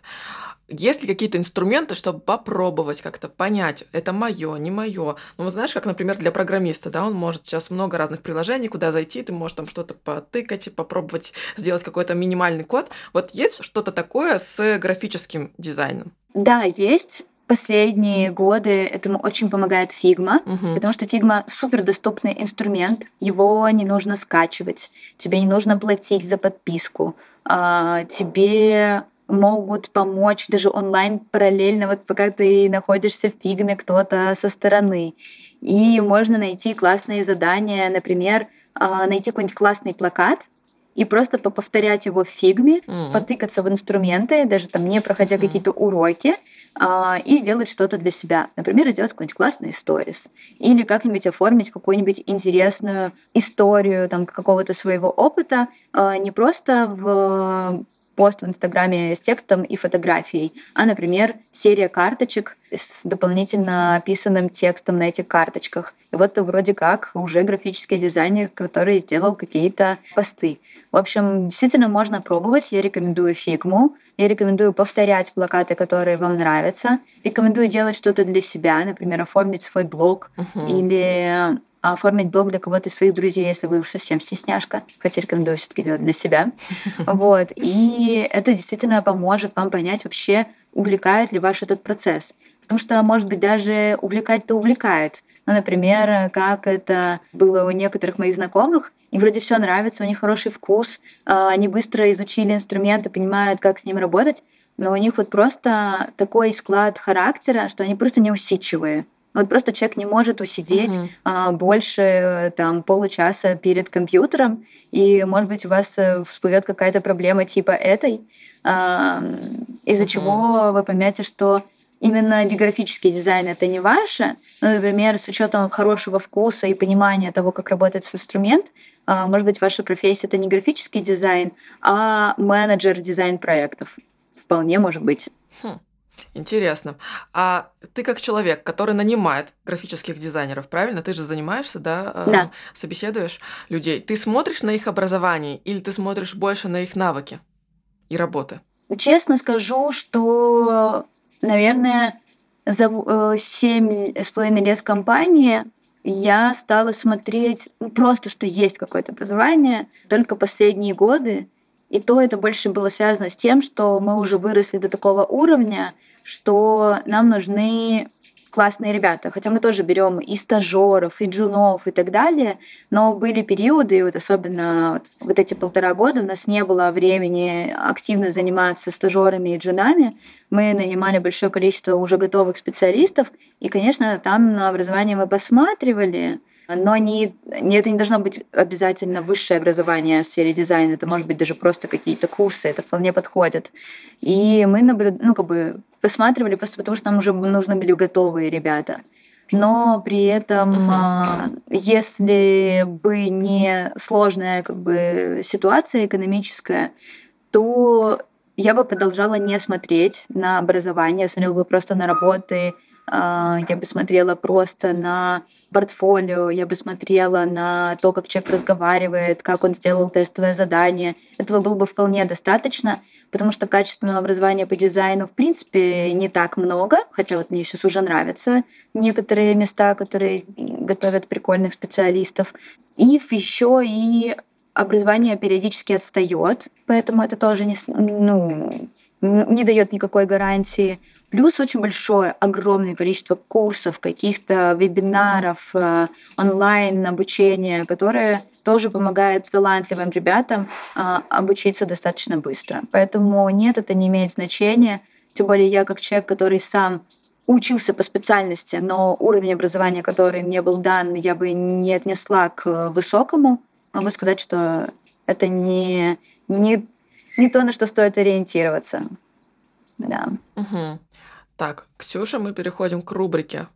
Есть ли какие-то инструменты, чтобы попробовать как-то понять, это мое, не мое? Ну, вот знаешь, как, например, для программиста, да, он может сейчас много разных приложений, куда зайти, ты можешь там что-то потыкать, попробовать сделать какой-то минимальный код. Вот есть что-то такое с графическим дизайном? Да, есть последние годы этому очень помогает Figma, угу. потому что Figma супер доступный инструмент, его не нужно скачивать, тебе не нужно платить за подписку, а, тебе могут помочь даже онлайн параллельно, вот пока ты находишься в Figma, кто-то со стороны. И можно найти классные задания, например, а, найти какой-нибудь классный плакат, и просто повторять его в Figma, mm-hmm. потыкаться в инструменты, даже там не проходя mm-hmm. какие-то уроки, а, и сделать что-то для себя. Например, сделать какой-нибудь классный сторис. Или как-нибудь оформить какую-нибудь интересную историю там, какого-то своего опыта, а, не просто в пост в Инстаграме с текстом и фотографией, а, например, серия карточек с дополнительно описанным текстом на этих карточках. И вот вроде как уже графический дизайнер, который сделал какие-то посты. В общем, действительно можно пробовать. Я рекомендую фигму. Я рекомендую повторять плакаты, которые вам нравятся. Рекомендую делать что-то для себя, например, оформить свой блог uh-huh. или оформить блог для кого-то из своих друзей, если вы уж совсем стесняшка. Хотя рекомендую все таки делать для себя. *laughs* Вот. И это действительно поможет вам понять вообще, увлекает ли ваш этот процесс. Потому что, может быть, даже увлекать-то увлекает, Ну, например, как это было у некоторых моих знакомых, и вроде все нравится, у них хороший вкус, а, они быстро изучили инструменты, понимают, как с ним работать, но у них вот просто такой склад характера, что они просто неусидчивые. Вот просто человек не может усидеть uh-huh. а, больше там получаса перед компьютером, и, может быть, у вас э, всплывет какая-то проблема типа этой, а, из-за uh-huh. чего вы поймете, что именно графический дизайн это не ваше. Ну, например, с учетом хорошего вкуса и понимания того, как работает инструмент, а, может быть, ваша профессия это не графический дизайн, а менеджер дизайн проектов. Вполне может быть. Хм. Интересно. А ты как человек, который нанимает графических дизайнеров, правильно? Ты же занимаешься, да? А, да. Собеседуешь людей. Ты смотришь на их образование или ты смотришь больше на их навыки и работы? Честно скажу, что, наверное, за э, семь с половиной лет в компании я стала смотреть ну, просто, что есть какое-то образование. Только последние годы и то это больше было связано с тем, что мы уже выросли до такого уровня, что нам нужны классные ребята. Хотя мы тоже берем и стажеров, и джунов, и так далее. Но были периоды, вот особенно вот, эти полтора года, у нас не было времени активно заниматься стажерами и джунами. Мы нанимали большое количество уже готовых специалистов. И, конечно, там на образование мы посматривали, но не, не, это не должно быть обязательно высшее образование в сфере дизайна, это может быть даже просто какие-то курсы, это вполне подходит. И мы наблюд... ну, как бы посматривали просто потому, что нам уже нужны были готовые ребята. Но при этом, uh-huh. если бы не сложная как бы, ситуация экономическая, то я бы продолжала не смотреть на образование, смотрела бы просто на работы я бы смотрела просто на портфолио, я бы смотрела на то, как человек разговаривает, как он сделал тестовое задание. Этого было бы вполне достаточно, потому что качественного образования по дизайну в принципе не так много, хотя вот мне сейчас уже нравятся некоторые места, которые готовят прикольных специалистов. И еще и образование периодически отстает, поэтому это тоже не, ну, не дает никакой гарантии. Плюс очень большое, огромное количество курсов, каких-то вебинаров, э, онлайн обучения, которые тоже помогают талантливым ребятам а, обучиться достаточно быстро. Поэтому нет, это не имеет значения. Тем более я как человек, который сам учился по специальности, но уровень образования, который мне был дан, я бы не отнесла к высокому. Могу сказать, что это не, не, не то, на что стоит ориентироваться. Да. Угу. Так, Ксюша, мы переходим к рубрике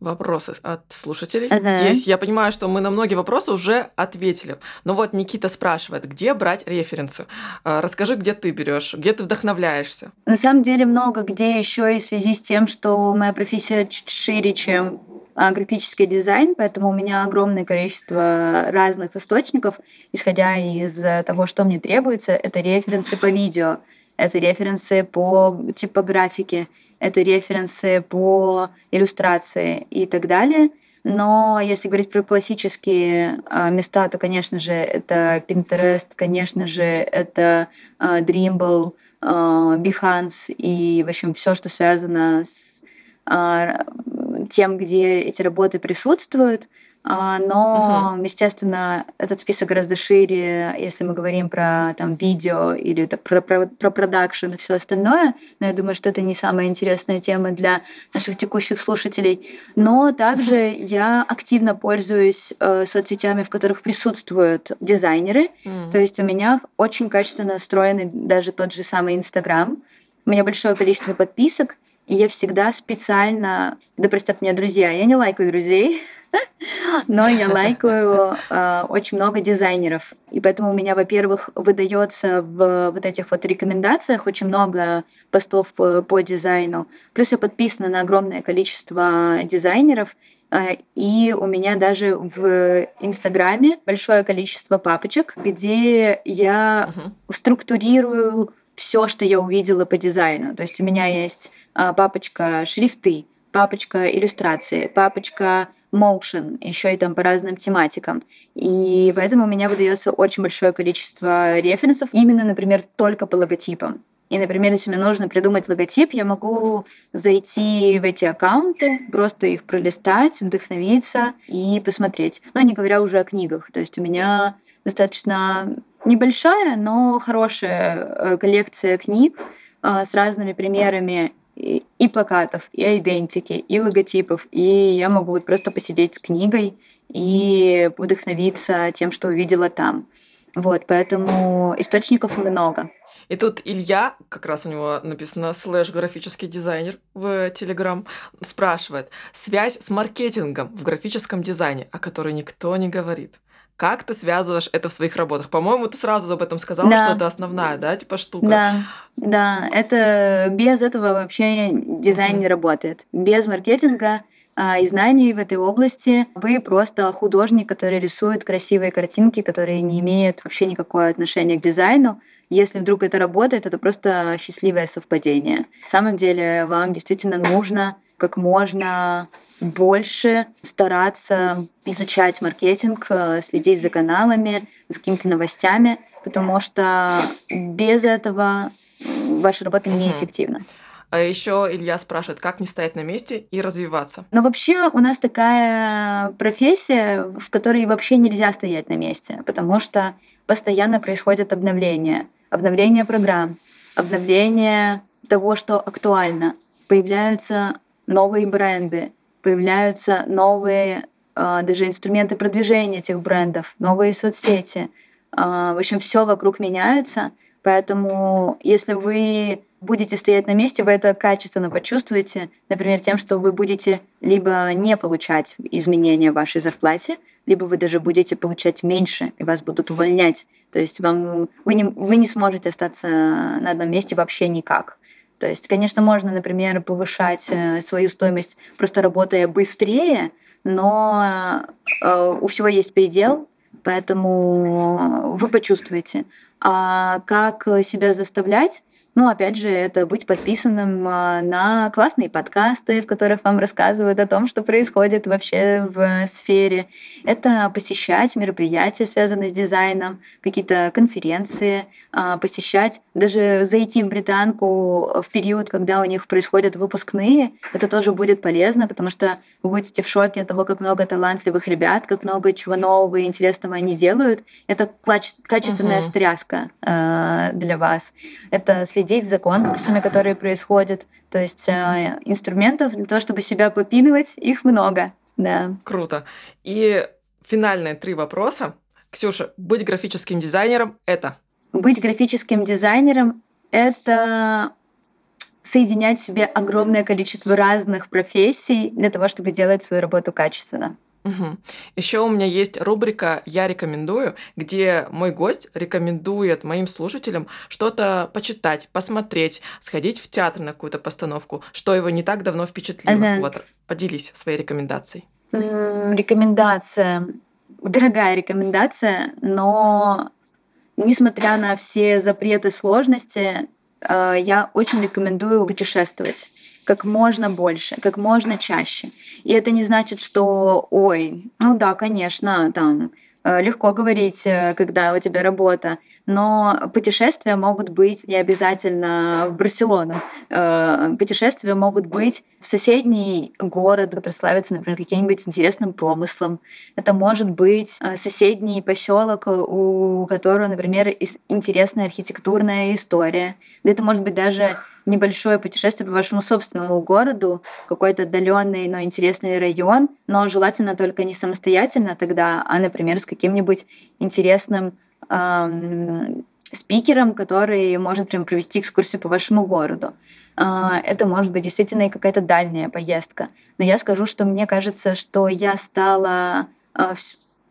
вопросы от слушателей. Uh-huh. Здесь я понимаю, что мы на многие вопросы уже ответили. Но вот Никита спрашивает, где брать референсы? А, расскажи, где ты берешь, где ты вдохновляешься? На самом деле много где еще и в связи с тем, что моя профессия чуть шире, чем графический дизайн, поэтому у меня огромное количество разных источников, исходя из того, что мне требуется. Это референсы по видео, это референсы по типографике, это референсы по иллюстрации и так далее. Но если говорить про классические а, места, то, конечно же, это Pinterest, конечно же, это а, Dreamble, а, Behance и, в общем, все, что связано с тем, где эти работы присутствуют. А, но, угу. естественно, этот список гораздо шире, если мы говорим про там видео или это, про, про, про продакшн и все остальное. Но я думаю, что это не самая интересная тема для наших текущих слушателей. Но также я активно пользуюсь э, соцсетями, в которых присутствуют дизайнеры. Mm. То есть у меня очень качественно настроенный даже тот же самый Инстаграм. У меня большое количество подписок, и я всегда специально, да простят меня друзья, я не лайкаю друзей, *laughs* но я лайкаю э, очень много дизайнеров. И поэтому у меня, во-первых, выдается в вот этих вот рекомендациях очень много постов по, по дизайну. Плюс я подписана на огромное количество дизайнеров. Э, и у меня даже в Инстаграме большое количество папочек, где я uh-huh. структурирую все, что я увидела по дизайну. То есть у меня есть э, папочка шрифты, папочка иллюстрации, папочка motion, еще и там по разным тематикам. И поэтому у меня выдается очень большое количество референсов, именно, например, только по логотипам. И, например, если мне нужно придумать логотип, я могу зайти в эти аккаунты, просто их пролистать, вдохновиться и посмотреть. Ну, не говоря уже о книгах. То есть у меня достаточно небольшая, но хорошая э, коллекция книг э, с разными примерами и плакатов, и идентики, и логотипов. И я могу вот просто посидеть с книгой и вдохновиться тем, что увидела там. Вот, поэтому источников много. И тут Илья, как раз у него написано слэш графический дизайнер в Телеграм, спрашивает, связь с маркетингом в графическом дизайне, о которой никто не говорит. Как ты связываешь это в своих работах? По-моему, ты сразу об этом сказала, да. что это основная, да, типа штука. Да, да, это без этого вообще дизайн не работает. Без маркетинга а, и знаний в этой области вы просто художник, который рисует красивые картинки, которые не имеют вообще никакого отношения к дизайну. Если вдруг это работает, это просто счастливое совпадение. На самом деле вам действительно нужно как можно больше стараться изучать маркетинг, э, следить за каналами, за какими-то новостями, потому что без этого ваша работа неэффективна. А еще Илья спрашивает, как не стоять на месте и развиваться. Но вообще у нас такая профессия, в которой вообще нельзя стоять на месте, потому что постоянно происходят обновления. Обновление программ, обновление того, что актуально. Появляются новые бренды, появляются новые а, даже инструменты продвижения этих брендов, новые соцсети. А, в общем, все вокруг меняется. Поэтому, если вы будете стоять на месте, вы это качественно почувствуете, например, тем, что вы будете либо не получать изменения в вашей зарплате, либо вы даже будете получать меньше, и вас будут увольнять. То есть вам, вы, не, вы не сможете остаться на одном месте вообще никак. То есть, конечно, можно, например, повышать э, свою стоимость просто работая быстрее, но э, у всего есть предел, поэтому вы почувствуете. А как себя заставлять? Ну, опять же, это быть подписанным а, на классные подкасты, в которых вам рассказывают о том, что происходит вообще в сфере. Это посещать мероприятия, связанные с дизайном, какие-то конференции, а, посещать, даже зайти в британку в период, когда у них происходят выпускные. Это тоже будет полезно, потому что вы будете в шоке от того, как много талантливых ребят, как много чего нового и интересного они делают. Это качественная uh-huh. стряска э, для вас. Это следить следить за конкурсами, которые происходят. То есть э, инструментов для того, чтобы себя попинывать, их много. Да. Круто. И финальные три вопроса. Ксюша, быть графическим дизайнером — это? Быть графическим дизайнером — это соединять в себе огромное количество разных профессий для того, чтобы делать свою работу качественно. Угу. Еще у меня есть рубрика «Я рекомендую», где мой гость рекомендует моим слушателям что-то почитать, посмотреть, сходить в театр на какую-то постановку, что его не так давно впечатлило. Ага. Вот, поделись своей рекомендацией. Рекомендация. Дорогая рекомендация, но несмотря на все запреты, сложности, э, я очень рекомендую путешествовать как можно больше, как можно чаще. И это не значит, что, ой, ну да, конечно, там Э, легко говорить, э, когда у тебя работа, но путешествия могут быть не обязательно в Барселону. Э, путешествия могут быть в соседний город, который славится, например, каким-нибудь интересным промыслом. Это может быть соседний поселок, у которого, например, интересная архитектурная история. Это может быть даже небольшое путешествие по вашему собственному городу, какой-то отдаленный, но интересный район, но желательно только не самостоятельно тогда, а, например, с каким-нибудь интересным эм, спикером, который может прям провести экскурсию по вашему городу. Э, это может быть действительно и какая-то дальняя поездка. Но я скажу, что мне кажется, что я стала э,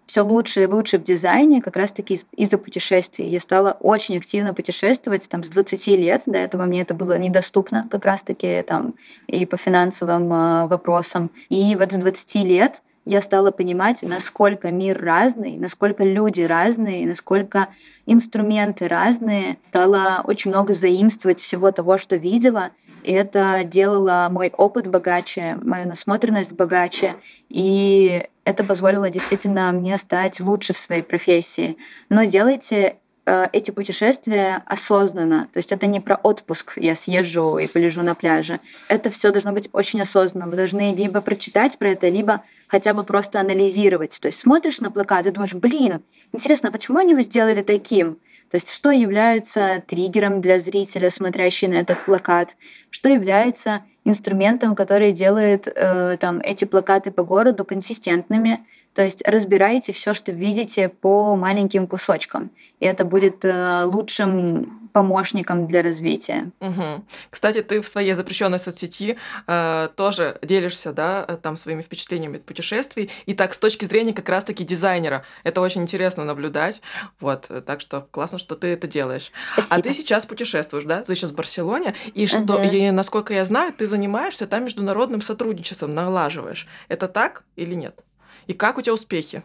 все лучше и лучше в дизайне как раз-таки из-за путешествий. Я стала очень активно путешествовать там, с 20 лет. До этого мне это было недоступно как раз-таки там, и по финансовым э, вопросам. И вот с 20 лет я стала понимать, насколько мир разный, насколько люди разные, насколько инструменты разные. Стала очень много заимствовать всего того, что видела. И это делало мой опыт богаче, мою насмотренность богаче. И это позволило действительно мне стать лучше в своей профессии. Но делайте э, эти путешествия осознанно. То есть это не про отпуск, я съезжу и полежу на пляже. Это все должно быть очень осознанно. Вы должны либо прочитать про это, либо хотя бы просто анализировать. То есть смотришь на плакат и думаешь, блин, интересно, а почему они его сделали таким? То есть что является триггером для зрителя, смотрящего на этот плакат? Что является инструментом, который делает э, там, эти плакаты по городу консистентными? То есть разбирайте все, что видите, по маленьким кусочкам. И это будет э, лучшим помощником для развития. Угу. Кстати, ты в своей запрещенной соцсети э, тоже делишься, да, там своими впечатлениями от путешествий. И так с точки зрения как раз-таки дизайнера, это очень интересно наблюдать. Вот, так что классно, что ты это делаешь. Спасибо. А ты сейчас путешествуешь, да? Ты сейчас в Барселоне, и что, угу. и, насколько я знаю, ты занимаешься там международным сотрудничеством, налаживаешь. Это так или нет? И как у тебя успехи?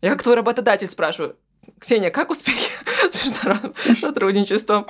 Я как твой работодатель спрашиваю, Ксения, как успехи *laughs* с международным сотрудничеством?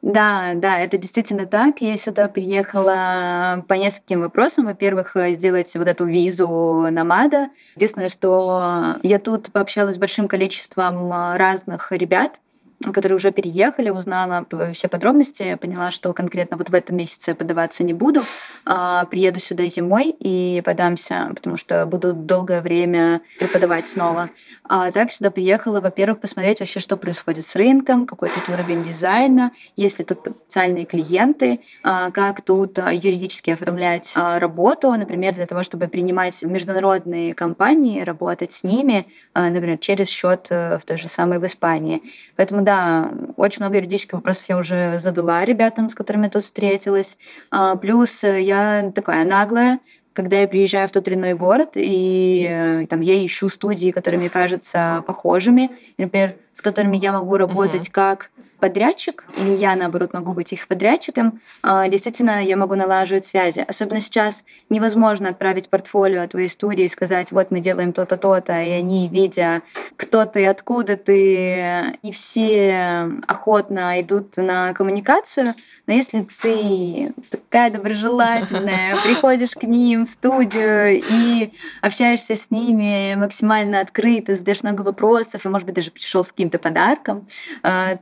Да, да, это действительно так. Я сюда приехала по нескольким вопросам. Во-первых, сделать вот эту визу намада. Единственное, что я тут пообщалась с большим количеством разных ребят, которые уже переехали, узнала все подробности, поняла, что конкретно вот в этом месяце подаваться не буду. А, приеду сюда зимой и подамся, потому что буду долгое время преподавать снова. А так сюда приехала, во-первых, посмотреть вообще, что происходит с рынком, какой тут уровень дизайна, есть ли тут потенциальные клиенты, а, как тут юридически оформлять а, работу, например, для того, чтобы принимать международные компании, работать с ними, например, через счет э, в той же самой в Испании. Поэтому да, очень много юридических вопросов я уже задала ребятам, с которыми я тут встретилась. А, плюс я такая наглая, когда я приезжаю в тот или иной город, и э, там я ищу студии, которые мне кажутся похожими, например, с которыми я могу работать uh-huh. как подрядчик, или я, наоборот, могу быть их подрядчиком, а, действительно я могу налаживать связи. Особенно сейчас невозможно отправить портфолио твоей студии и сказать, вот мы делаем то-то, то-то, и они, видя, кто ты, откуда ты, и все охотно идут на коммуникацию. Но если ты такая доброжелательная, *laughs* приходишь к ним в студию и общаешься с ними максимально открыто, задаешь много вопросов, и, может быть, даже пришел с каким-то подарком, а,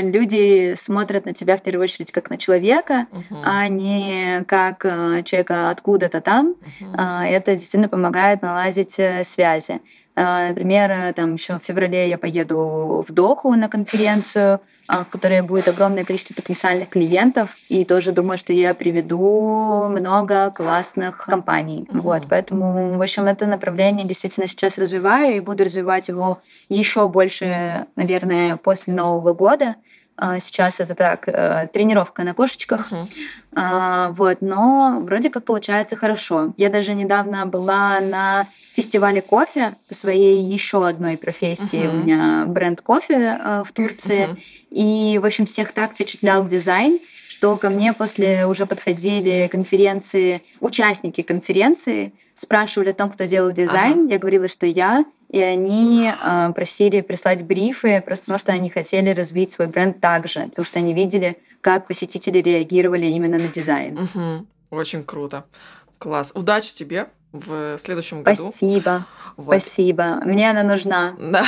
люди смотрят на тебя в первую очередь как на человека, uh-huh. а не как э, человека откуда-то там. Uh-huh. Это действительно помогает наладить э, связи. А, например, э, там еще в феврале я поеду в Доху на конференцию, в которой будет огромное количество потенциальных клиентов, и тоже думаю, что я приведу много классных компаний. Mm-hmm. Вот, поэтому, в общем, это направление действительно сейчас развиваю и буду развивать его еще больше, наверное, после Нового года. А, сейчас это так, э, тренировка на кошечках. Uh-huh. Вот, но вроде как получается хорошо. Я даже недавно была на фестивале кофе по своей еще одной профессии. Uh-huh. У меня бренд кофе э, в Турции. Uh-huh. И, в общем, всех так впечатлял дизайн, что ко мне после уже подходили конференции, участники конференции, спрашивали о том, кто делал дизайн. Ага. Я говорила, что я, и они э, просили прислать брифы, просто потому что они хотели развить свой бренд также, потому что они видели, как посетители реагировали именно на дизайн. Угу. Очень круто. Класс. Удачи тебе в следующем году. Спасибо. Вот. Спасибо. Мне она нужна. Да.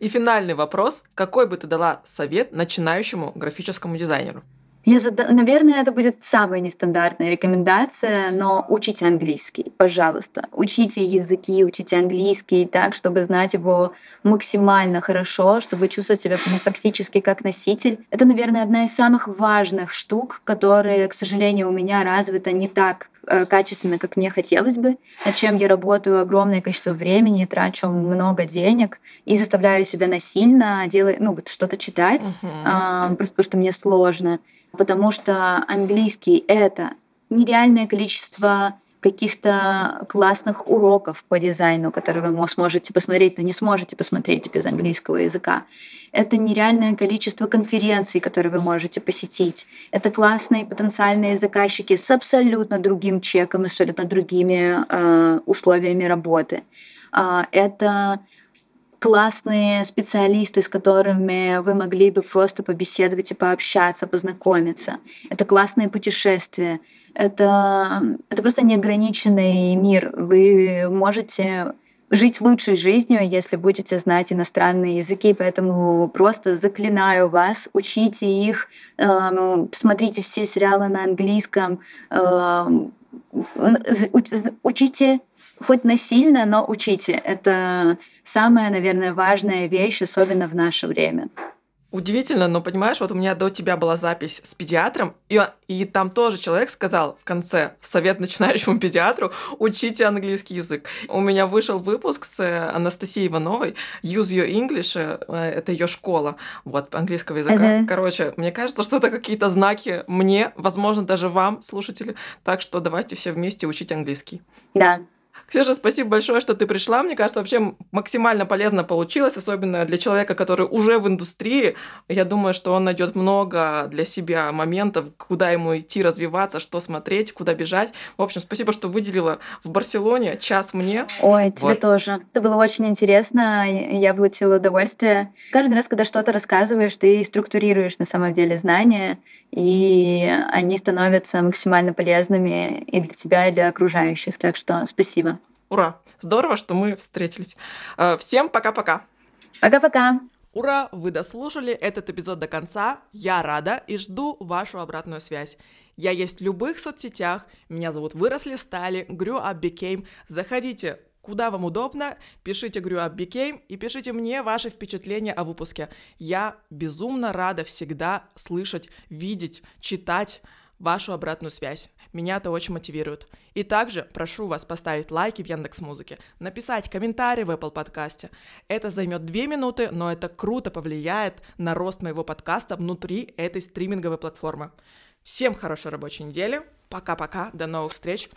И финальный вопрос. Какой бы ты дала совет начинающему графическому дизайнеру? Я зад... Наверное, это будет самая нестандартная рекомендация, но учите английский, пожалуйста. Учите языки, учите английский так, чтобы знать его максимально хорошо, чтобы чувствовать себя практически как носитель. Это, наверное, одна из самых важных штук, которые, к сожалению, у меня развита не так качественно, как мне хотелось бы, над чем я работаю огромное количество времени, трачу много денег и заставляю себя насильно делать, ну, вот что-то читать, uh-huh. просто потому что мне сложно потому что английский — это нереальное количество каких-то классных уроков по дизайну, которые вы сможете посмотреть, но не сможете посмотреть без английского языка. Это нереальное количество конференций, которые вы можете посетить. Это классные потенциальные заказчики с абсолютно другим чеком, абсолютно другими э, условиями работы. Э, это классные специалисты, с которыми вы могли бы просто побеседовать и пообщаться, познакомиться. Это классные путешествия. Это, это просто неограниченный мир. Вы можете жить лучшей жизнью, если будете знать иностранные языки. Поэтому просто заклинаю вас, учите их, э, смотрите все сериалы на английском, э, учите хоть насильно, но учите. Это самая, наверное, важная вещь, особенно в наше время. Удивительно, но понимаешь, вот у меня до тебя была запись с педиатром, и, и там тоже человек сказал в конце совет начинающему педиатру учите английский язык. У меня вышел выпуск с э, Анастасией Ивановой Use Your English, э, это ее школа вот английского языка. Uh-huh. Короче, мне кажется, что это какие-то знаки мне, возможно, даже вам, слушатели. Так что давайте все вместе учить английский. Да, Ксюша, спасибо большое, что ты пришла. Мне кажется, вообще максимально полезно получилось, особенно для человека, который уже в индустрии. Я думаю, что он найдет много для себя моментов, куда ему идти, развиваться, что смотреть, куда бежать. В общем, спасибо, что выделила в Барселоне час мне. Ой, тебе вот. тоже. Это было очень интересно. Я получила удовольствие. Каждый раз, когда что-то рассказываешь, ты структурируешь на самом деле знания, и они становятся максимально полезными и для тебя, и для окружающих. Так что спасибо. Ура! Здорово, что мы встретились. Э, всем пока-пока. Пока-пока. Ура! Вы дослушали этот эпизод до конца. Я рада и жду вашу обратную связь. Я есть в любых соцсетях. Меня зовут Выросли Стали, Grew Up Became. Заходите куда вам удобно, пишите Grew Up Became и пишите мне ваши впечатления о выпуске. Я безумно рада всегда слышать, видеть, читать вашу обратную связь. Меня это очень мотивирует. И также прошу вас поставить лайки в Яндекс Музыке, написать комментарий в Apple подкасте. Это займет две минуты, но это круто повлияет на рост моего подкаста внутри этой стриминговой платформы. Всем хорошей рабочей недели. Пока-пока. До новых встреч.